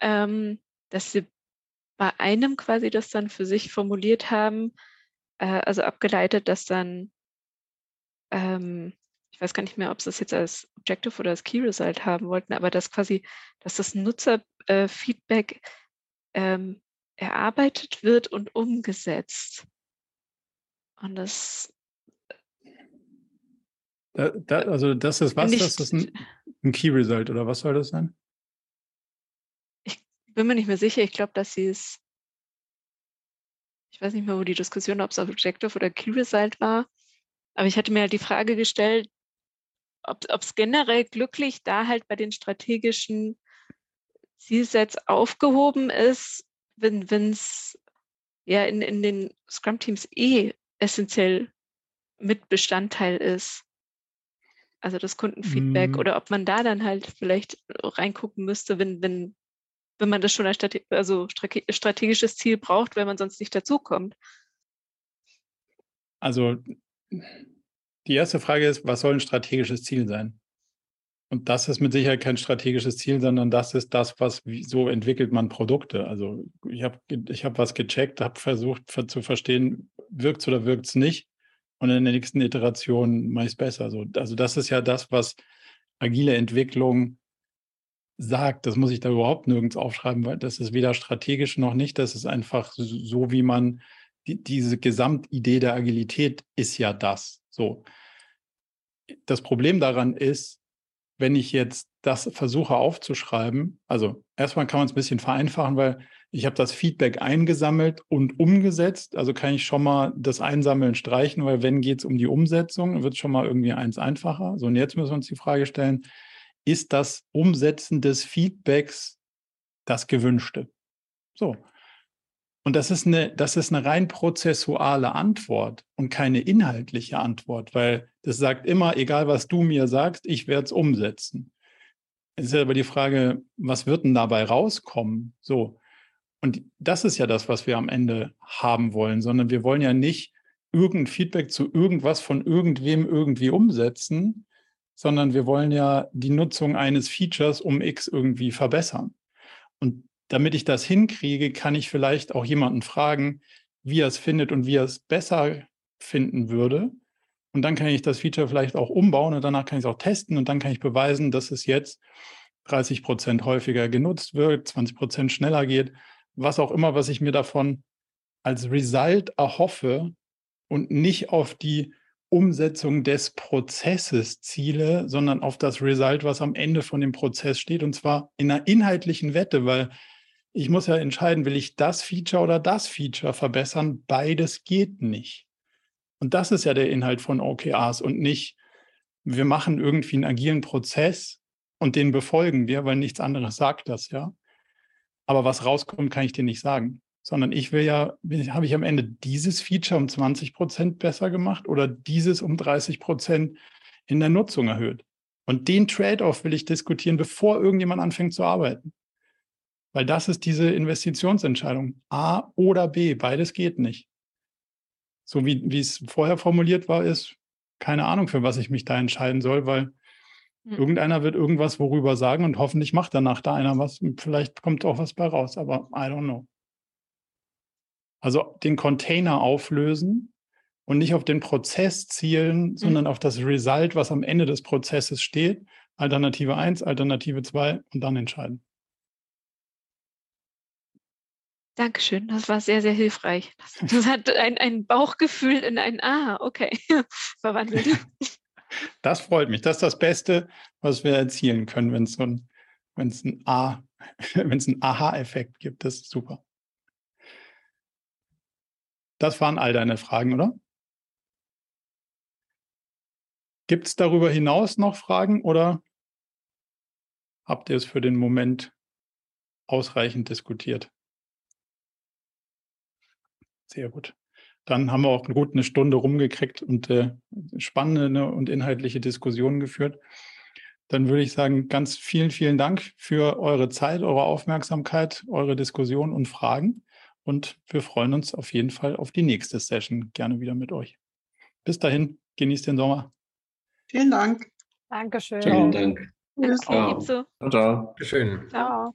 ähm, dass sie bei einem quasi das dann für sich formuliert haben, äh, also abgeleitet, dass dann ähm, ich weiß gar nicht mehr, ob sie es jetzt als Objective oder als Key Result haben wollten, aber dass quasi, dass das Nutzerfeedback äh, ähm, erarbeitet wird und umgesetzt. Und das. Da, da, also das ist was? Nicht, das ist ein, ein Key Result oder was soll das sein? Ich bin mir nicht mehr sicher. Ich glaube, dass sie es. Ich weiß nicht mehr, wo die Diskussion, ob es Objective oder Key Result war. Aber ich hatte mir halt die Frage gestellt, ob es generell glücklich da halt bei den strategischen Zielsets aufgehoben ist, wenn es ja in, in den Scrum-Teams eh essentiell mit Bestandteil ist. Also das Kundenfeedback mm. oder ob man da dann halt vielleicht reingucken müsste, wenn, wenn, wenn man das schon als Strate also strategisches Ziel braucht, weil man sonst nicht dazukommt. Also die erste Frage ist, was soll ein strategisches Ziel sein? Und das ist mit Sicherheit kein strategisches Ziel, sondern das ist das, was so entwickelt man Produkte. Also ich habe ich hab was gecheckt, habe versucht zu verstehen, wirkt es oder wirkt es nicht. Und in der nächsten Iteration mache ich es besser. Also, also das ist ja das, was agile Entwicklung sagt. Das muss ich da überhaupt nirgends aufschreiben, weil das ist weder strategisch noch nicht. Das ist einfach so, wie man die, diese Gesamtidee der Agilität ist ja das. So. Das Problem daran ist, wenn ich jetzt das versuche aufzuschreiben, also erstmal kann man es ein bisschen vereinfachen, weil ich habe das Feedback eingesammelt und umgesetzt. Also kann ich schon mal das Einsammeln streichen, weil wenn geht es um die Umsetzung, wird es schon mal irgendwie eins einfacher. So, und jetzt müssen wir uns die Frage stellen, ist das Umsetzen des Feedbacks das Gewünschte? So. Und das ist eine, das ist eine rein prozessuale Antwort und keine inhaltliche Antwort, weil das sagt immer, egal was du mir sagst, ich werde es umsetzen. Es ist aber die Frage, was wird denn dabei rauskommen? So. Und das ist ja das, was wir am Ende haben wollen, sondern wir wollen ja nicht irgendein Feedback zu irgendwas von irgendwem irgendwie umsetzen, sondern wir wollen ja die Nutzung eines Features um X irgendwie verbessern. Und damit ich das hinkriege, kann ich vielleicht auch jemanden fragen, wie er es findet und wie er es besser finden würde. Und dann kann ich das Feature vielleicht auch umbauen und danach kann ich es auch testen und dann kann ich beweisen, dass es jetzt 30 Prozent häufiger genutzt wird, 20 Prozent schneller geht, was auch immer, was ich mir davon als Result erhoffe und nicht auf die Umsetzung des Prozesses ziele, sondern auf das Result, was am Ende von dem Prozess steht und zwar in einer inhaltlichen Wette, weil ich muss ja entscheiden, will ich das Feature oder das Feature verbessern? Beides geht nicht. Und das ist ja der Inhalt von OKRs und nicht, wir machen irgendwie einen agilen Prozess und den befolgen wir, weil nichts anderes sagt das ja. Aber was rauskommt, kann ich dir nicht sagen. Sondern ich will ja, habe ich am Ende dieses Feature um 20 Prozent besser gemacht oder dieses um 30 Prozent in der Nutzung erhöht. Und den Trade-off will ich diskutieren, bevor irgendjemand anfängt zu arbeiten. Weil das ist diese Investitionsentscheidung. A oder B, beides geht nicht. So wie, wie es vorher formuliert war, ist keine Ahnung, für was ich mich da entscheiden soll, weil mhm. irgendeiner wird irgendwas worüber sagen und hoffentlich macht danach da einer was. Vielleicht kommt auch was bei raus, aber I don't know. Also den Container auflösen und nicht auf den Prozess zielen, mhm. sondern auf das Result, was am Ende des Prozesses steht. Alternative 1, Alternative 2 und dann entscheiden. Dankeschön, das war sehr, sehr hilfreich. Das, das hat ein, ein Bauchgefühl in ein Ah, okay, verwandelt. Das freut mich. Das ist das Beste, was wir erzielen können, wenn so es ein A, wenn es einen Aha-Effekt gibt. Das ist super. Das waren all deine Fragen, oder? Gibt es darüber hinaus noch Fragen oder habt ihr es für den Moment ausreichend diskutiert? Sehr gut. Dann haben wir auch gut eine Stunde rumgekriegt und äh, spannende und inhaltliche Diskussionen geführt. Dann würde ich sagen, ganz vielen, vielen Dank für eure Zeit, eure Aufmerksamkeit, eure Diskussion und Fragen. Und wir freuen uns auf jeden Fall auf die nächste Session. Gerne wieder mit euch. Bis dahin, genießt den Sommer. Vielen Dank. Dankeschön. Vielen Dank. Ciao. Ciao. Ciao. Schön. Ciao.